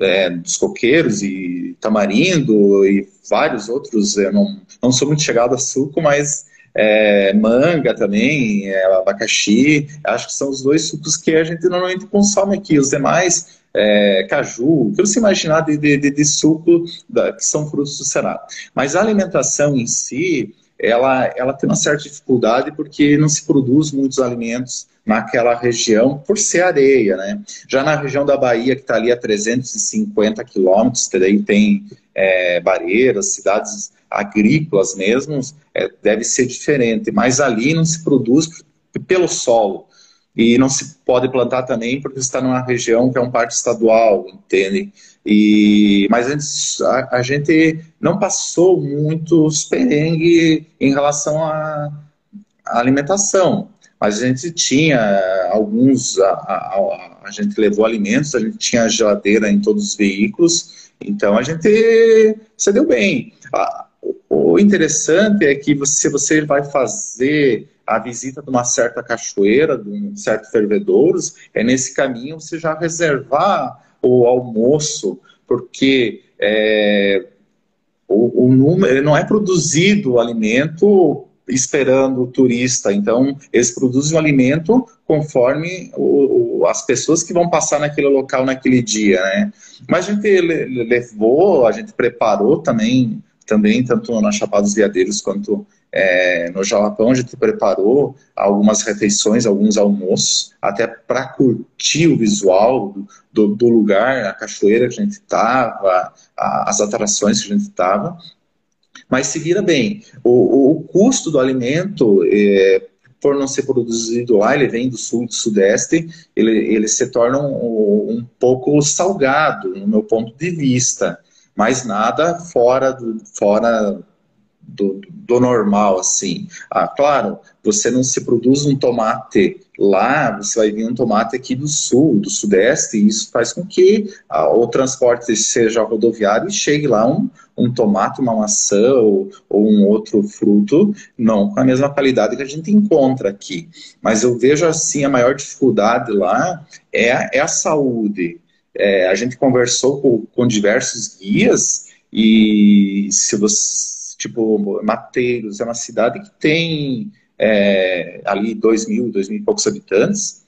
é, dos coqueiros e tamarindo e vários outros. Eu não, não sou muito chegado a suco, mas é, manga também, é, abacaxi, acho que são os dois sucos que a gente normalmente consome aqui. Os demais é, caju, o que você imaginar de, de, de suco da, que são frutos do Cerrado. Mas a alimentação em si, ela, ela tem uma certa dificuldade porque não se produz muitos alimentos naquela região por ser areia, né? Já na região da Bahia, que está ali a 350 quilômetros, tem é, cidades agrícolas mesmo, é, deve ser diferente, mas ali não se produz pelo solo e não se pode plantar também porque está numa região que é um parque estadual, entende? E, mas antes, a, a gente não passou muitos perrengues em relação à, alimentação, mas a gente tinha alguns, a, a, a, gente levou alimentos, a gente tinha geladeira em todos os veículos, então a gente se deu bem. O interessante é que se você vai fazer a visita de uma certa cachoeira, de um certo fervedouros, é nesse caminho você já reservar o almoço, porque é, o, o número, não é produzido o alimento esperando o turista, então eles produzem o alimento conforme o, o, as pessoas que vão passar naquele local naquele dia, né? Mas a gente levou, a gente preparou também, também tanto na Chapada dos Veadeiros quanto é, no Jalapão a gente preparou algumas refeições, alguns almoços, até para curtir o visual do, do, lugar, a cachoeira que a gente estava, as atrações que a gente estava. Mas se vira bem, o, o custo do alimento é, por não ser produzido lá, ele vem do sul, do sudeste, ele, ele se torna um, um pouco salgado, no meu ponto de vista. Mas nada fora do, fora do, do normal, assim. Ah, claro, você não se produz um tomate lá, você vai vir um tomate aqui do sul, do sudeste, e isso faz com que ah, o transporte seja rodoviário e chegue lá um, um tomate, uma maçã ou, ou, um outro fruto, não com a mesma qualidade que a gente encontra aqui. Mas eu vejo assim, a maior dificuldade lá é, é a saúde. É, a gente conversou com, com diversos guias e se você tipo, Mateiros é uma cidade que tem é, ali dois mil, dois mil e poucos habitantes,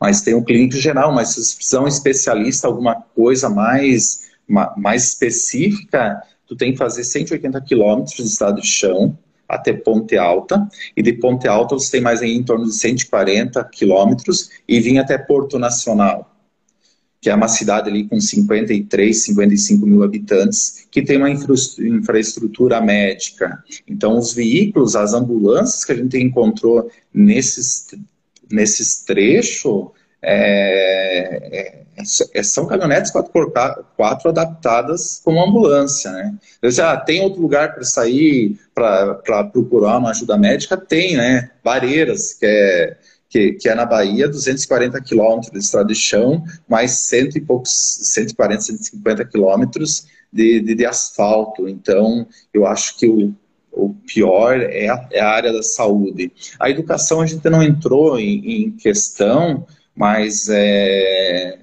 mas tem um clínico geral, mas se você precisar um especialista, alguma coisa mais, mais específica, tu tem que fazer 180 quilômetros de estado de chão até Ponte Alta, e de Ponte Alta você tem mais em torno de 140 quilômetros e vir até Porto Nacional que é uma cidade ali com 53, 55 mil habitantes, que tem uma infraestrutura médica. Então, os veículos, as ambulâncias que a gente encontrou nesses, nesses trechos, é, é, é são caminhonetes 4x4 adaptadas como ambulância, né? Eu já ah, tem outro lugar para sair, para procurar uma ajuda médica? Tem, né? Vareiras, que é que, que é na Bahia, 240 quilômetros de estrada de chão, mais cento e poucos, 140, 150 quilômetros de, de, de, asfalto. Então, eu acho que o, o pior é a, é a, área da saúde. A educação a gente não entrou em, em questão, mas é,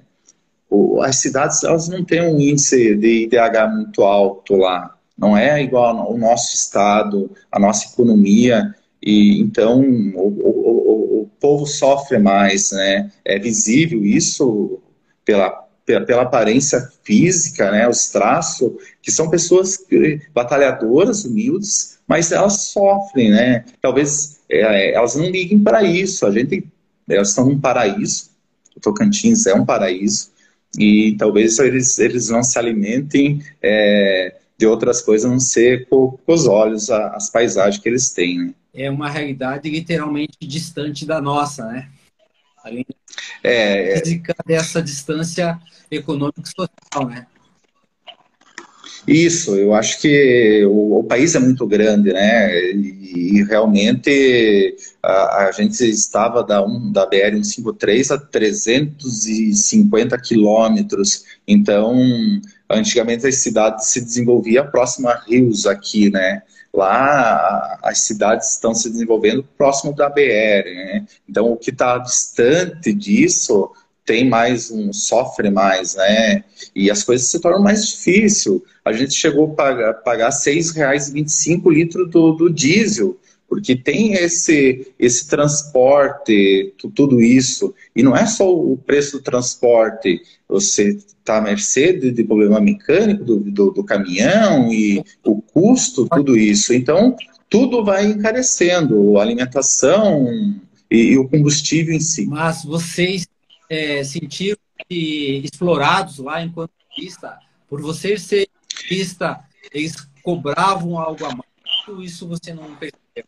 o, as cidades elas não têm um índice de IDH muito alto lá. Não é igual ao nosso estado, a nossa economia. E então o, o, o, povo sofre mais, né? É visível isso pela pela aparência física, né, os traços, que são pessoas batalhadoras, humildes, mas elas sofrem, né? Talvez é, elas não liguem para isso. A gente, elas estão num paraíso. O Tocantins é um paraíso e talvez eles eles não se alimentem é, de outras coisas, a não ser com, com os olhos, as paisagens que eles têm. Né? É uma realidade literalmente distante da nossa, né? Além é, física dessa distância econômica e social, né? Isso, eu acho que o, o país é muito grande, né? E, e realmente a, a, gente estava da, um, da BR-153 a 350 quilômetros. Então, antigamente as cidades se desenvolviam próximo a rios aqui, né? Lá as cidades estão se desenvolvendo próximo da BR, né? Então o que está distante disso tem mais um sofre mais, né? E as coisas se tornam mais difíceis. A gente chegou a pagar, pagar R$ 6,25 litro do, do diesel porque tem esse, esse transporte, tudo isso, e não é só o preço do transporte, você está à mercê de, de, problema mecânico do, do, do, caminhão e o custo, tudo isso. Então, tudo vai encarecendo, a alimentação e, e o combustível em si. Mas vocês é, sentiram explorados lá enquanto turista, por vocês ser turista, eles cobravam algo a mais, isso você não percebeu?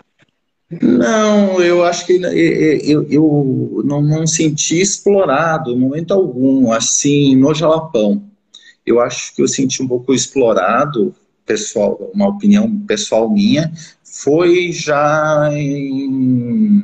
Não, eu acho que eu, eu não, não senti explorado em momento algum, assim, no Jalapão. Eu acho que eu senti um pouco explorado, pessoal, uma opinião pessoal minha, foi já em,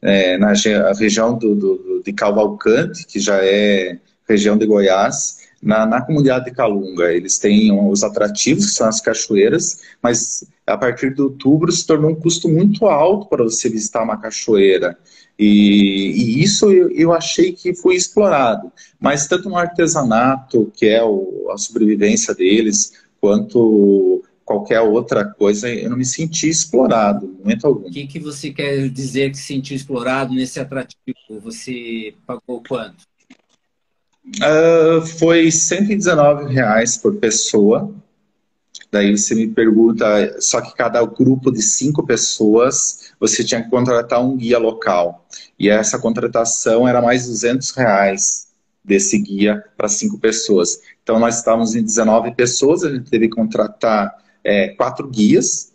é, na região do, do, de Cavalcante, que já é região de Goiás, na, na comunidade de Calunga. Eles têm os atrativos, que são as cachoeiras, mas a partir de outubro se tornou um custo muito alto para você visitar uma cachoeira. E, e isso eu, eu, achei que foi explorado. Mas tanto no artesanato, que é o, a sobrevivência deles, quanto qualquer outra coisa, eu não me senti explorado, no momento algum. O que, que você quer dizer que se sentiu explorado nesse atrativo? Você pagou quanto? Uh, foi 119 reais por pessoa. Daí você me pergunta, só que cada grupo de cinco pessoas, você tinha que contratar um guia local. E essa contratação era mais 200 reais desse guia para cinco pessoas. Então nós estávamos em 19 pessoas, a gente teve que contratar é, quatro guias.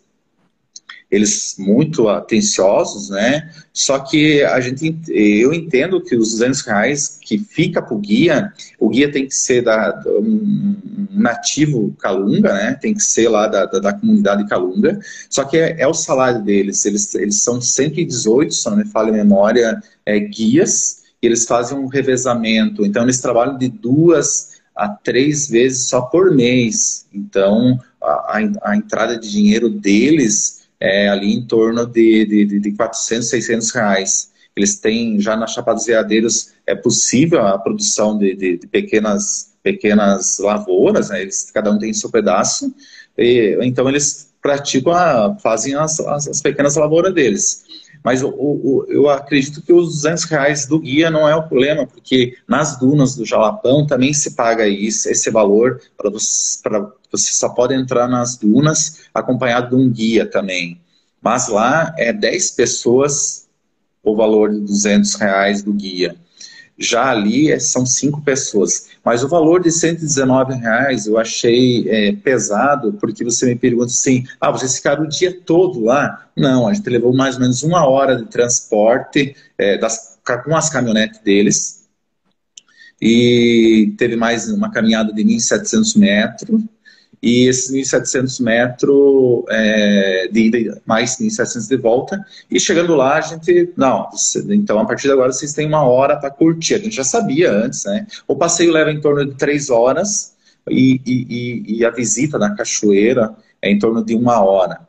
Eles muito atenciosos, né? Só que a gente, eu entendo que os 200 reais que fica para o guia, o guia tem que ser da, um nativo Calunga, né? Tem que ser lá da, da, da comunidade Calunga. Só que é, é, o salário deles. Eles, eles são 118, se não me falha a memória, é, guias. E eles fazem um revezamento. Então eles trabalham de duas a três vezes só por mês. Então a, a, a entrada de dinheiro deles é, ali em torno de, de, de 400, 600 reais. Eles têm, já na Chapada dos Veadeiros, é possível a produção de, de, de pequenas, pequenas lavouras, né? eles, cada um tem seu pedaço, e, então eles praticam, a, fazem as, as, as pequenas lavouras deles. Mas o, o, eu acredito que os 200 reais do guia não é o problema, porque nas dunas do Jalapão também se paga isso, esse valor para você, você só pode entrar nas dunas acompanhado de um guia também. Mas lá é 10 pessoas o valor de 200 reais do guia. Já ali é, são cinco pessoas. Mas o valor de 119 reais eu achei é, pesado, porque você me pergunta assim, ah, vocês ficaram o dia todo lá? Não, a gente levou mais ou menos uma hora de transporte é, das, com as caminhonetes deles. E teve mais uma caminhada de 1.700 metros e esses 1.700 metros é, de ida, mais 1.700 de volta, e chegando lá a gente, não, então a partir de agora vocês têm uma hora para curtir, a gente já sabia antes, né? O passeio leva em torno de três horas, e, e, e a visita na cachoeira é em torno de uma hora.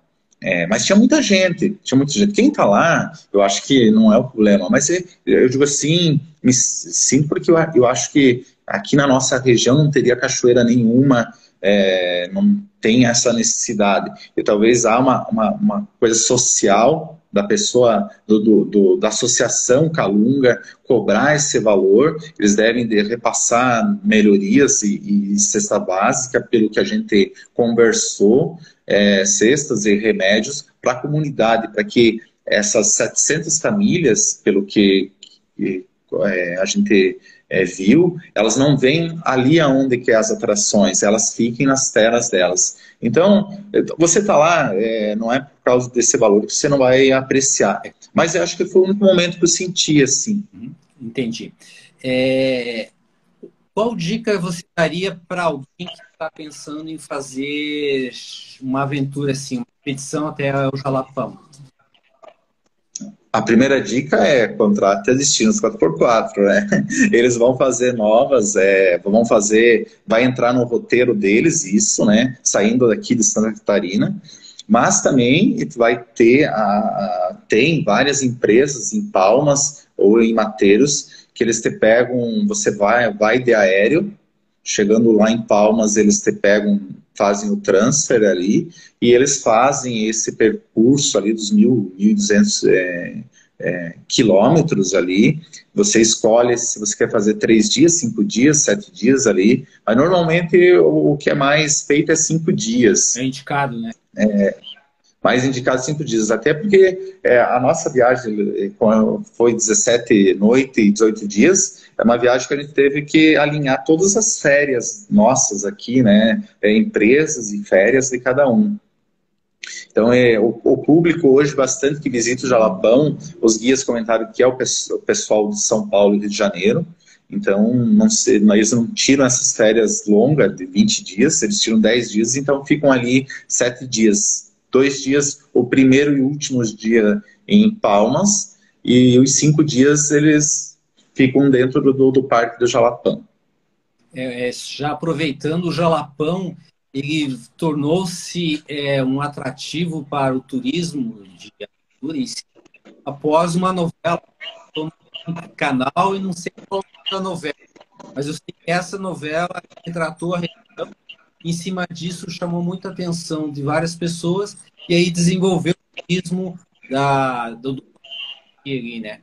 É, mas tinha muita gente, tinha muita gente. Quem está lá, eu acho que não é o problema. Mas eu digo assim, me sinto porque eu, eu acho que aqui na nossa região não teria cachoeira nenhuma é, não tem essa necessidade. E talvez há uma, uma, uma coisa social da pessoa, do, do, do, da associação Calunga, cobrar esse valor, eles devem de repassar melhorias e, e, cesta básica, pelo que a gente conversou, é, cestas e remédios para a comunidade, para que essas 700 famílias, pelo que, que é, a gente é, viu, elas não vêm ali aonde que é as atrações, elas fiquem nas terras delas. Então, você está lá, é, não é por causa desse valor que você não vai apreciar. Mas eu acho que foi o único momento que eu senti assim. Uhum, entendi. É, qual dica você daria para alguém que está pensando em fazer uma aventura assim, uma expedição até o Jalapão? A primeira dica é contrate a Destinos 4x4, né? Eles vão fazer novas, é, vão fazer, vai entrar no roteiro deles isso, né? Saindo daqui de Santa Catarina. Mas também vai ter, a, tem várias empresas em Palmas ou em Mateiros que eles te pegam, você vai, vai de aéreo, chegando lá em Palmas, eles te pegam, fazem o transfer ali, e eles fazem esse percurso ali dos 1.200 é, é, quilômetros ali. Você escolhe se você quer fazer três dias, cinco dias, sete dias ali. Mas normalmente o que é mais feito é cinco dias. É indicado, né? É, mais indicado cinco dias, até porque é, a nossa viagem foi 17 noites e 18 dias, é uma viagem que a gente teve que alinhar todas as férias nossas aqui, né, é, empresas e férias de cada um. Então, é, o, o, público hoje, bastante que visita o Jalapão, os guias comentaram que é o, o pessoal de São Paulo e Rio de Janeiro, então, não se, eles não tiram essas férias longas de 20 dias, eles tiram 10 dias, então ficam ali 7 dias. Dois dias, o primeiro e último dia em Palmas, e os cinco dias eles ficam dentro do, do Parque do Jalapão. É, é, já aproveitando, o Jalapão ele tornou-se é, um atrativo para o turismo de aventura em si, após uma novela no canal e não sei qual é a novela, mas eu sei que essa novela retratou a região em cima disso chamou muita atenção de várias pessoas e aí desenvolveu o turismo da, do, do ali, né?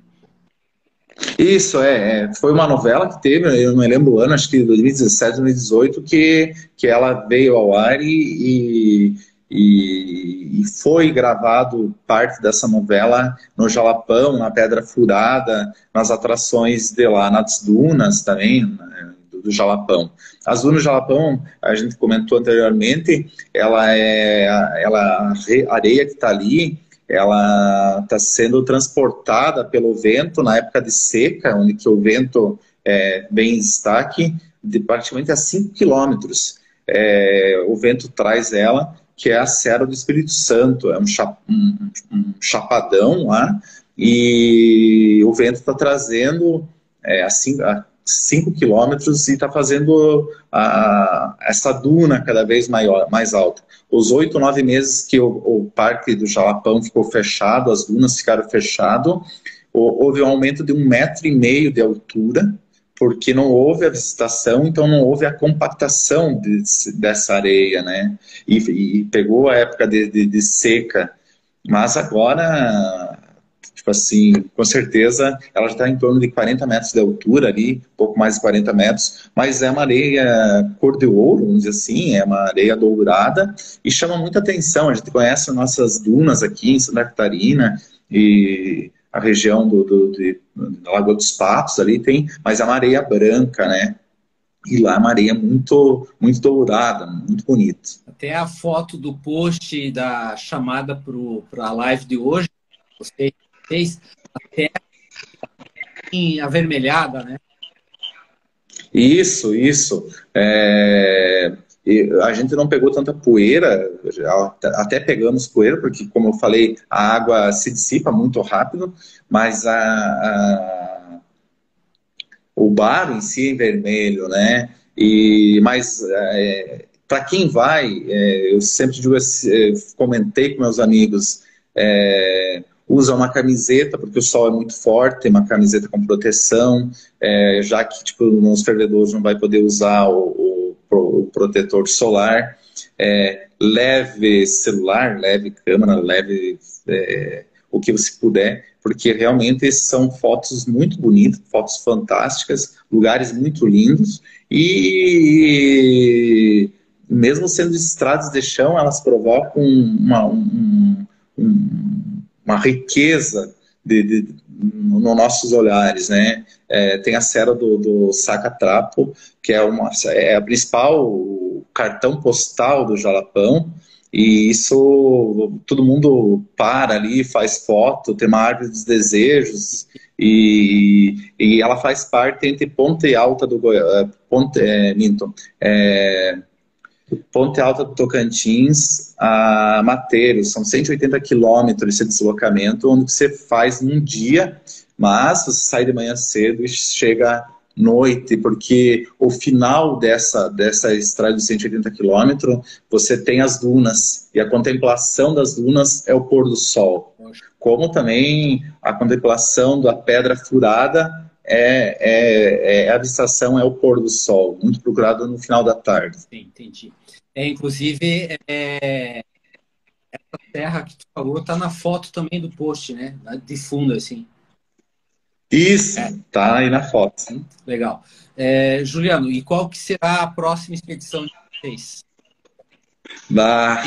Isso, é, é, Foi uma novela que teve, eu não me lembro o ano, acho que 2017, 2018, que, que ela veio ao ar e, e, e foi gravado parte dessa novela no Jalapão, na Pedra Furada, nas atrações de lá, nas dunas também, né? do Jalapão. A Azul no Jalapão, a gente comentou anteriormente, ela é ela, a areia que está ali, ela está sendo transportada pelo vento na época de seca, onde que o vento é, vem em destaque, de praticamente a 5 quilômetros. É, o vento traz ela, que é a Serra do Espírito Santo, é um, um, um chapadão lá, e o vento está trazendo é, a 5 quilômetros e está fazendo a, essa duna cada vez maior, mais alta. Os oito, nove meses que o, o, Parque do Jalapão ficou fechado, as dunas ficaram fechadas, houve um aumento de um metro e meio de altura, porque não houve a visitação, então não houve a compactação de, dessa areia, né? E, e, pegou a época de, de, de seca. Mas agora Tipo assim, com certeza ela está em torno de 40 metros de altura ali, pouco mais de 40 metros, mas é uma areia cor de ouro, vamos dizer assim, é uma areia dourada e chama muita atenção. A gente conhece as nossas dunas aqui em Santa Catarina e a região do, do de, da Lagoa dos Patos ali tem, mas é uma areia branca, né? E lá é uma areia muito, muito dourada, muito bonita. Até a foto do post da chamada para a live de hoje, você fez até avermelhada, né? Isso, isso. É... a gente não pegou tanta poeira, até pegamos poeira, porque, como eu falei, a água se dissipa muito rápido, mas a, a... o bar em si é vermelho, né? E, mas é, para quem vai, é, eu sempre digo, assim, comentei com meus amigos, é, usa uma camiseta, porque o sol é muito forte, uma camiseta com proteção, é, já que tipo, nos fervedouros não vai poder usar o, o, o protetor solar. É, leve celular, leve câmera, leve é, o que você puder, porque realmente são fotos muito bonitas, fotos fantásticas, lugares muito lindos e mesmo sendo estradas de chão, elas provocam uma, um, um uma riqueza de, de, nos nossos olhares, né? É, tem a Serra do, do Saca-Trapo, que é, uma, é a principal cartão postal do Jalapão, e isso todo mundo para ali, faz foto, tem uma árvore dos desejos, e, e ela faz parte entre Ponte Alta do Goiás, Ponte, é, Minto, é, Ponte Alta do Tocantins a Mateiros, são 180 quilômetros esse deslocamento, onde você faz num dia, mas você sai de manhã cedo e chega noite, porque o final dessa, dessa estrada de 180 quilômetros, você tem as dunas, e a contemplação das dunas é o pôr do sol. Como também a contemplação da pedra furada é, é, é, a avistação é o pôr do sol, muito procurado no final da tarde. Sim, entendi. É, inclusive, é, essa terra que tu falou está na foto também do post, né? De fundo, assim. Isso, é. tá aí na foto. Legal. É, Juliano, e qual que será a próxima expedição de vocês? Bah,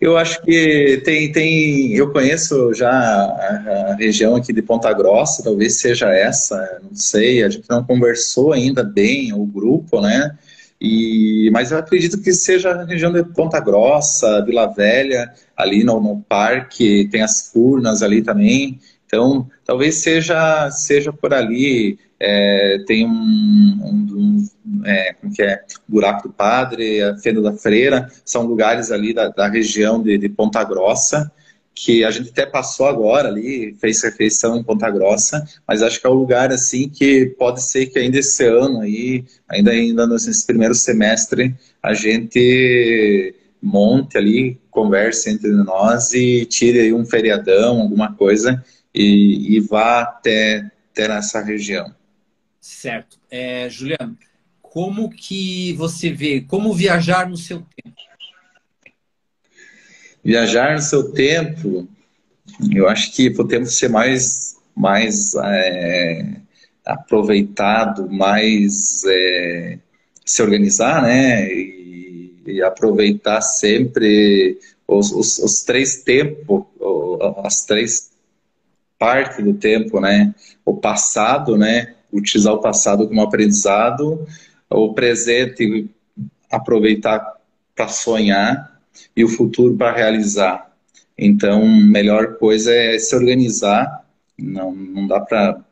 eu acho que tem, tem. Eu conheço já a, a, região aqui de Ponta Grossa, talvez seja essa, não sei. A gente não conversou ainda bem o grupo, né? E, mas eu acredito que seja a região de Ponta Grossa, Vila Velha, ali no, no parque, tem as furnas ali também. Então, talvez seja, seja por ali. É, tem um, um, um é, como que é, Buraco do Padre, a Fenda da Freira, são lugares ali da, da região de, de Ponta Grossa que a gente até passou agora ali, fez refeição em Ponta Grossa, mas acho que é um lugar assim que pode ser que ainda esse ano aí, ainda ainda nesse primeiro semestre, a gente monte ali, converse entre nós e tire aí um feriadão, alguma coisa e, e vá até, até nessa região. Certo. É, Juliano, como que você vê, como viajar no seu tempo? Viajar no seu tempo, eu acho que podemos ser mais, mais é, aproveitado, mais é, se organizar, né? E, e aproveitar sempre os, os, os, três tempos, as três partes do tempo, né? O passado, né? Utilizar o passado como aprendizado, o presente aproveitar para sonhar e o futuro para realizar. Então, melhor coisa é se organizar. Não, não dá para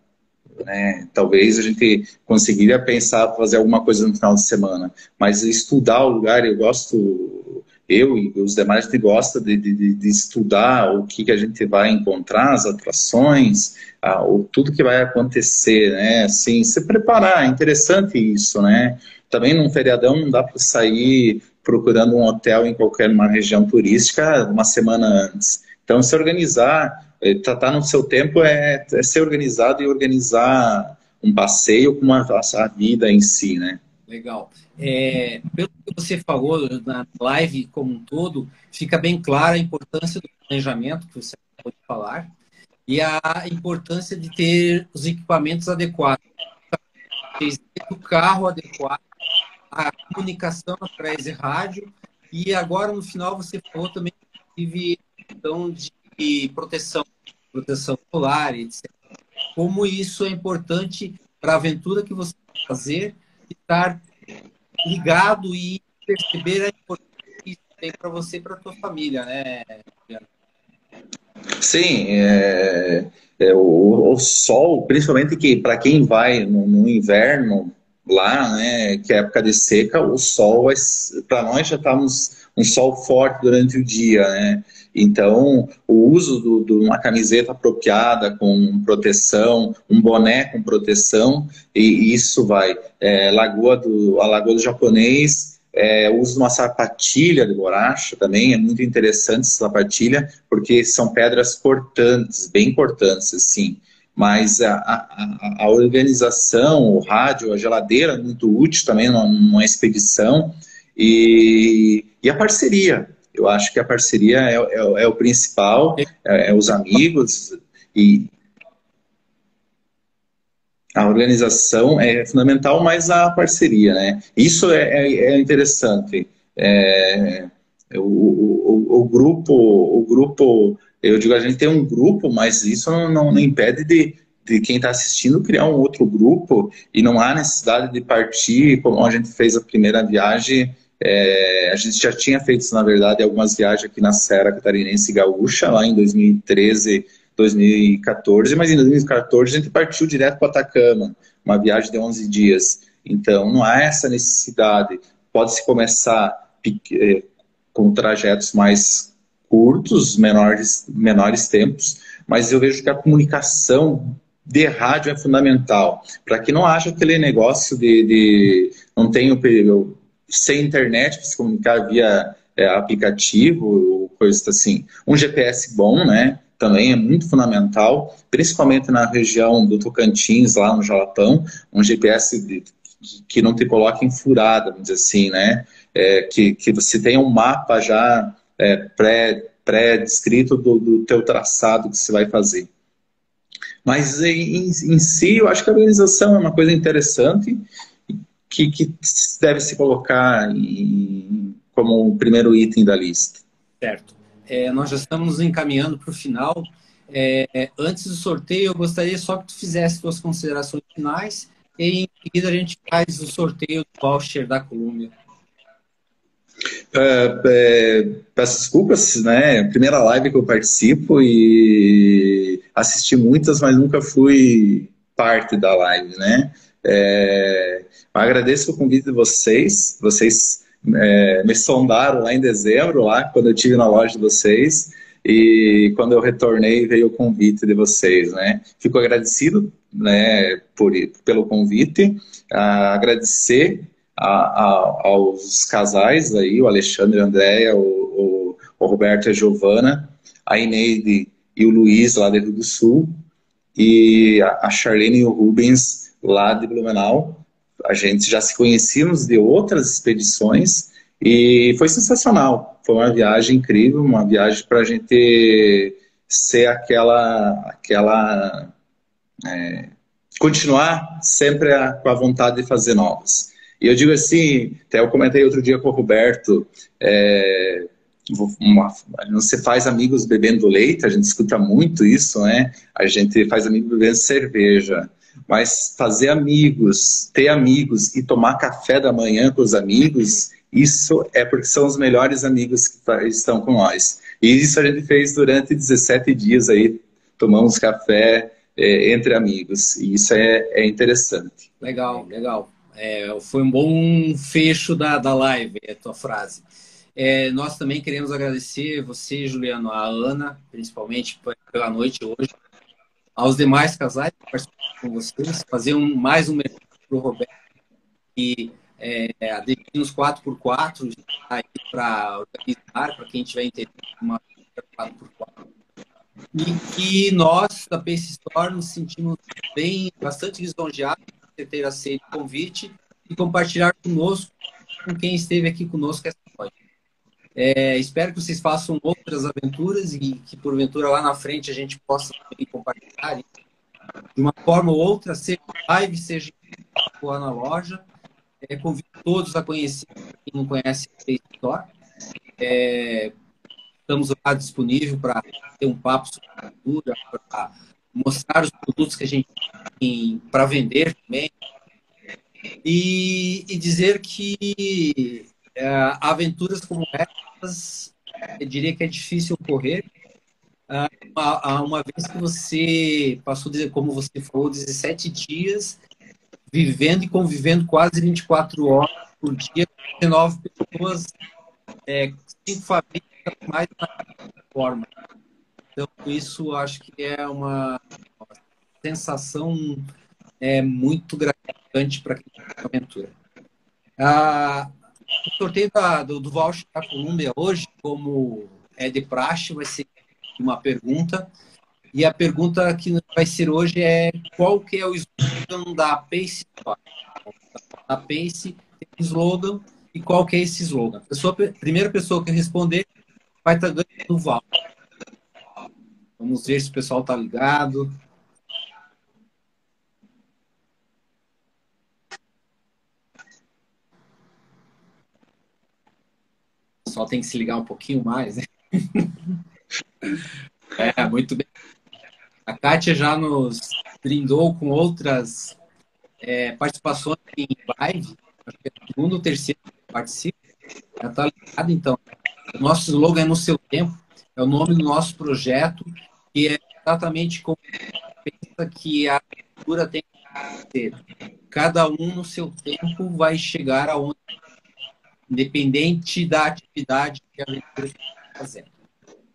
né? Talvez a gente conseguiria pensar fazer alguma coisa no final de semana, mas estudar o lugar, eu gosto, eu e os demais, a gente gosta de, de, de estudar o que, que a gente vai encontrar, as atrações, a, o, tudo que vai acontecer, né? Assim, se preparar, é interessante isso, né? Também num feriadão não dá para sair procurando um hotel em qualquer uma região turística uma semana antes. Então, se organizar, tratar tá, tá no seu tempo é, é, ser organizado e organizar um passeio com uma, a vida em si, né? Legal. É, pelo que você falou na live como um todo, fica bem clara a importância do planejamento que você acabou de falar e a importância de ter os equipamentos adequados. O carro adequado, a comunicação através de rádio e agora no final você falou também que questão de proteção proteção solar, etc. Como isso é importante para a aventura que você vai fazer, estar ligado e perceber a importância que isso tem para você e para a sua família, né, Sim, é, é o, o, sol, principalmente que para quem vai no, no, inverno lá, né, que é época de seca, o sol, para nós já estamos um sol forte durante o dia, né? Então, o uso de uma camiseta apropriada com proteção, um boné com proteção, e isso vai. É, lagoa do, a Lagoa do Japonês, é, uso de uma sapatilha de borracha também, é muito interessante essa sapatilha, porque são pedras cortantes, bem cortantes, assim. Mas a, a, a organização, o rádio, a geladeira, muito útil também numa, numa expedição, e, e a parceria, eu acho que a parceria é, é, é o principal, é, é, os amigos e a organização é fundamental, mas a parceria, né? Isso é, é, é interessante. É, o, o, o, grupo, o grupo, eu digo, a gente tem um grupo, mas isso não, não, não impede de, de quem está assistindo criar um outro grupo e não há necessidade de partir, como a gente fez a primeira viagem, é, a gente já tinha feito, na verdade, algumas viagens aqui na Serra Catarinense Gaúcha, lá em 2013, 2014, mas em 2014 a gente partiu direto para Atacama, uma viagem de 11 dias. Então, não há essa necessidade. Pode-se começar é, com trajetos mais curtos, menores, menores tempos, mas eu vejo que a comunicação de rádio é fundamental, para que não haja aquele negócio de, de não tenho sem internet para se comunicar via é, aplicativo, coisas assim. Um GPS bom, né? Também é muito fundamental, principalmente na região do Tocantins, lá no Jalapão, um GPS de, que não te coloque em furada, vamos dizer assim, né? É, que, que você tenha um mapa já é, pré, pré-descrito do, do teu traçado que você vai fazer. Mas em, em si, eu acho que a organização é uma coisa interessante que, que deve se colocar em, como o primeiro item da lista? Certo. É, nós já estamos encaminhando para o final. É, antes do sorteio, eu gostaria só que tu fizesse suas considerações finais e em seguida a gente faz o sorteio do voucher da Colômbia. É, é, peço desculpas, né? Primeira live que eu participo e assisti muitas, mas nunca fui parte da live, né? É, agradeço o convite de vocês. Vocês é, me sondaram lá em dezembro, lá quando eu tive na loja de vocês. E quando eu retornei, veio o convite de vocês, né? Fico agradecido né, por, pelo convite. Ah, agradecer a, a, aos casais aí, o Alexandre a Andréia, o, o, o Roberto e a Giovana, a Ineide e o Luiz, lá do Rio do Sul, e a, a Charlene e o Rubens, lá de Blumenau. A gente já se conhecíamos de outras expedições e foi sensacional. Foi uma viagem incrível, uma viagem para a gente ser aquela, aquela é, continuar sempre a, com a vontade de fazer novas. E eu digo assim, até eu comentei outro dia com o Roberto, é, uma, você faz amigos bebendo leite, a gente escuta muito isso, né? A gente faz amigos bebendo cerveja. Mas fazer amigos, ter amigos e tomar café da manhã com os amigos, isso é porque são os melhores amigos que estão com nós. E isso a gente fez durante 17 dias aí, tomamos café é, entre amigos, e isso é, é interessante. Legal, legal. É, foi um bom fecho da, da live, a tua frase. É, nós também queremos agradecer você, Juliano, a Ana, principalmente pela noite hoje, aos demais casais que participaram com vocês, fazer um, mais um mercado para o Roberto, e é, aderir nos 4x4 aí para organizar, para quem tiver interesse uma 4x4. E que nós, da Pace Store, nos sentimos bem, bastante lisonjeados por ter aceito o convite e compartilhar conosco, com quem esteve aqui conosco essa noite. É, espero que vocês façam outras aventuras e que, porventura, lá na frente a gente possa compartilhar de uma forma ou outra, seja live, seja lá na loja. É, convido todos a conhecer, quem não conhece a Play Store. É, estamos lá disponíveis para ter um papo sobre a cultura, para mostrar os produtos que a gente tem para vender também. E, e dizer que é, aventuras como essas, eu diria que é difícil ocorrer. Ah, uma, uma vez que você passou, como você falou, 17 dias vivendo e convivendo quase 24 horas por dia, 19 pessoas, é, cinco famílias, mais na forma. Então, isso acho que é uma, sensação é, muito gratificante para quem tem aventura. Ah, o sorteio da, do, do voucher da Colômbia hoje, como é de praxe, vai ser uma pergunta. E a pergunta que vai ser hoje é qual que é o slogan da Pace A Pace tem slogan e qual que é esse slogan? A pessoa, primeira pessoa que responder vai estar ganhando o voucher. Vamos ver se o pessoal está ligado. pessoal tem que se ligar um pouquinho mais, né? é, muito bem. A Kátia já nos brindou com outras é, participações em live. Acho que é o segundo ou terceiro que participa. Já está ligado, então. O nosso slogan é no seu tempo. É o nome do nosso projeto, que é exatamente como pensa que a cultura tem que ser. Cada um no seu tempo vai chegar aonde independente da atividade que a aventura está fazendo.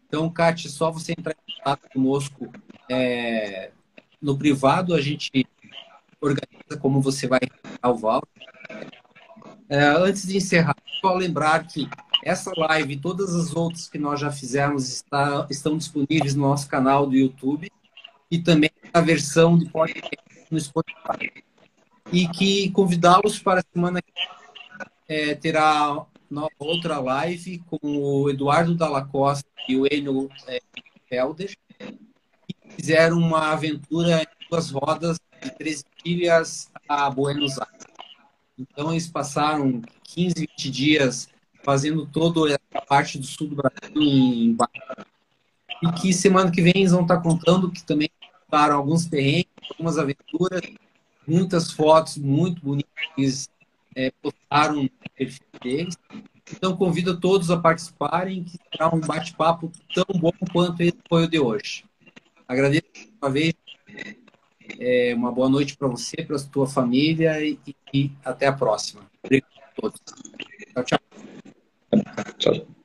Então, Kátia, só você entrar em contato conosco é, no privado, a gente organiza como você vai ao voucher. É, antes de encerrar, só lembrar que essa live e todas as outras que nós já fizemos está, estão disponíveis no nosso canal do YouTube e também a versão de podcast no Spotify. E que convidá-los para a semana que é, terá outra live com o Eduardo Dalla Costa e o Enio é, Felder, que fizeram uma aventura em duas rodas de três ilhas a Buenos Aires. Então, eles passaram 15, 20 dias fazendo toda a parte do sul do Brasil em E que semana que vem eles vão estar contando que também passaram alguns terrenos, algumas aventuras, muitas fotos muito bonitas é, postaram no perfil deles. Então, convido todos a participarem, que será um bate-papo tão bom quanto esse foi o de hoje. Agradeço uma vez. É, uma boa noite para você, para a tua família e, e até a próxima. Obrigado a todos. Tchau, tchau. Tchau.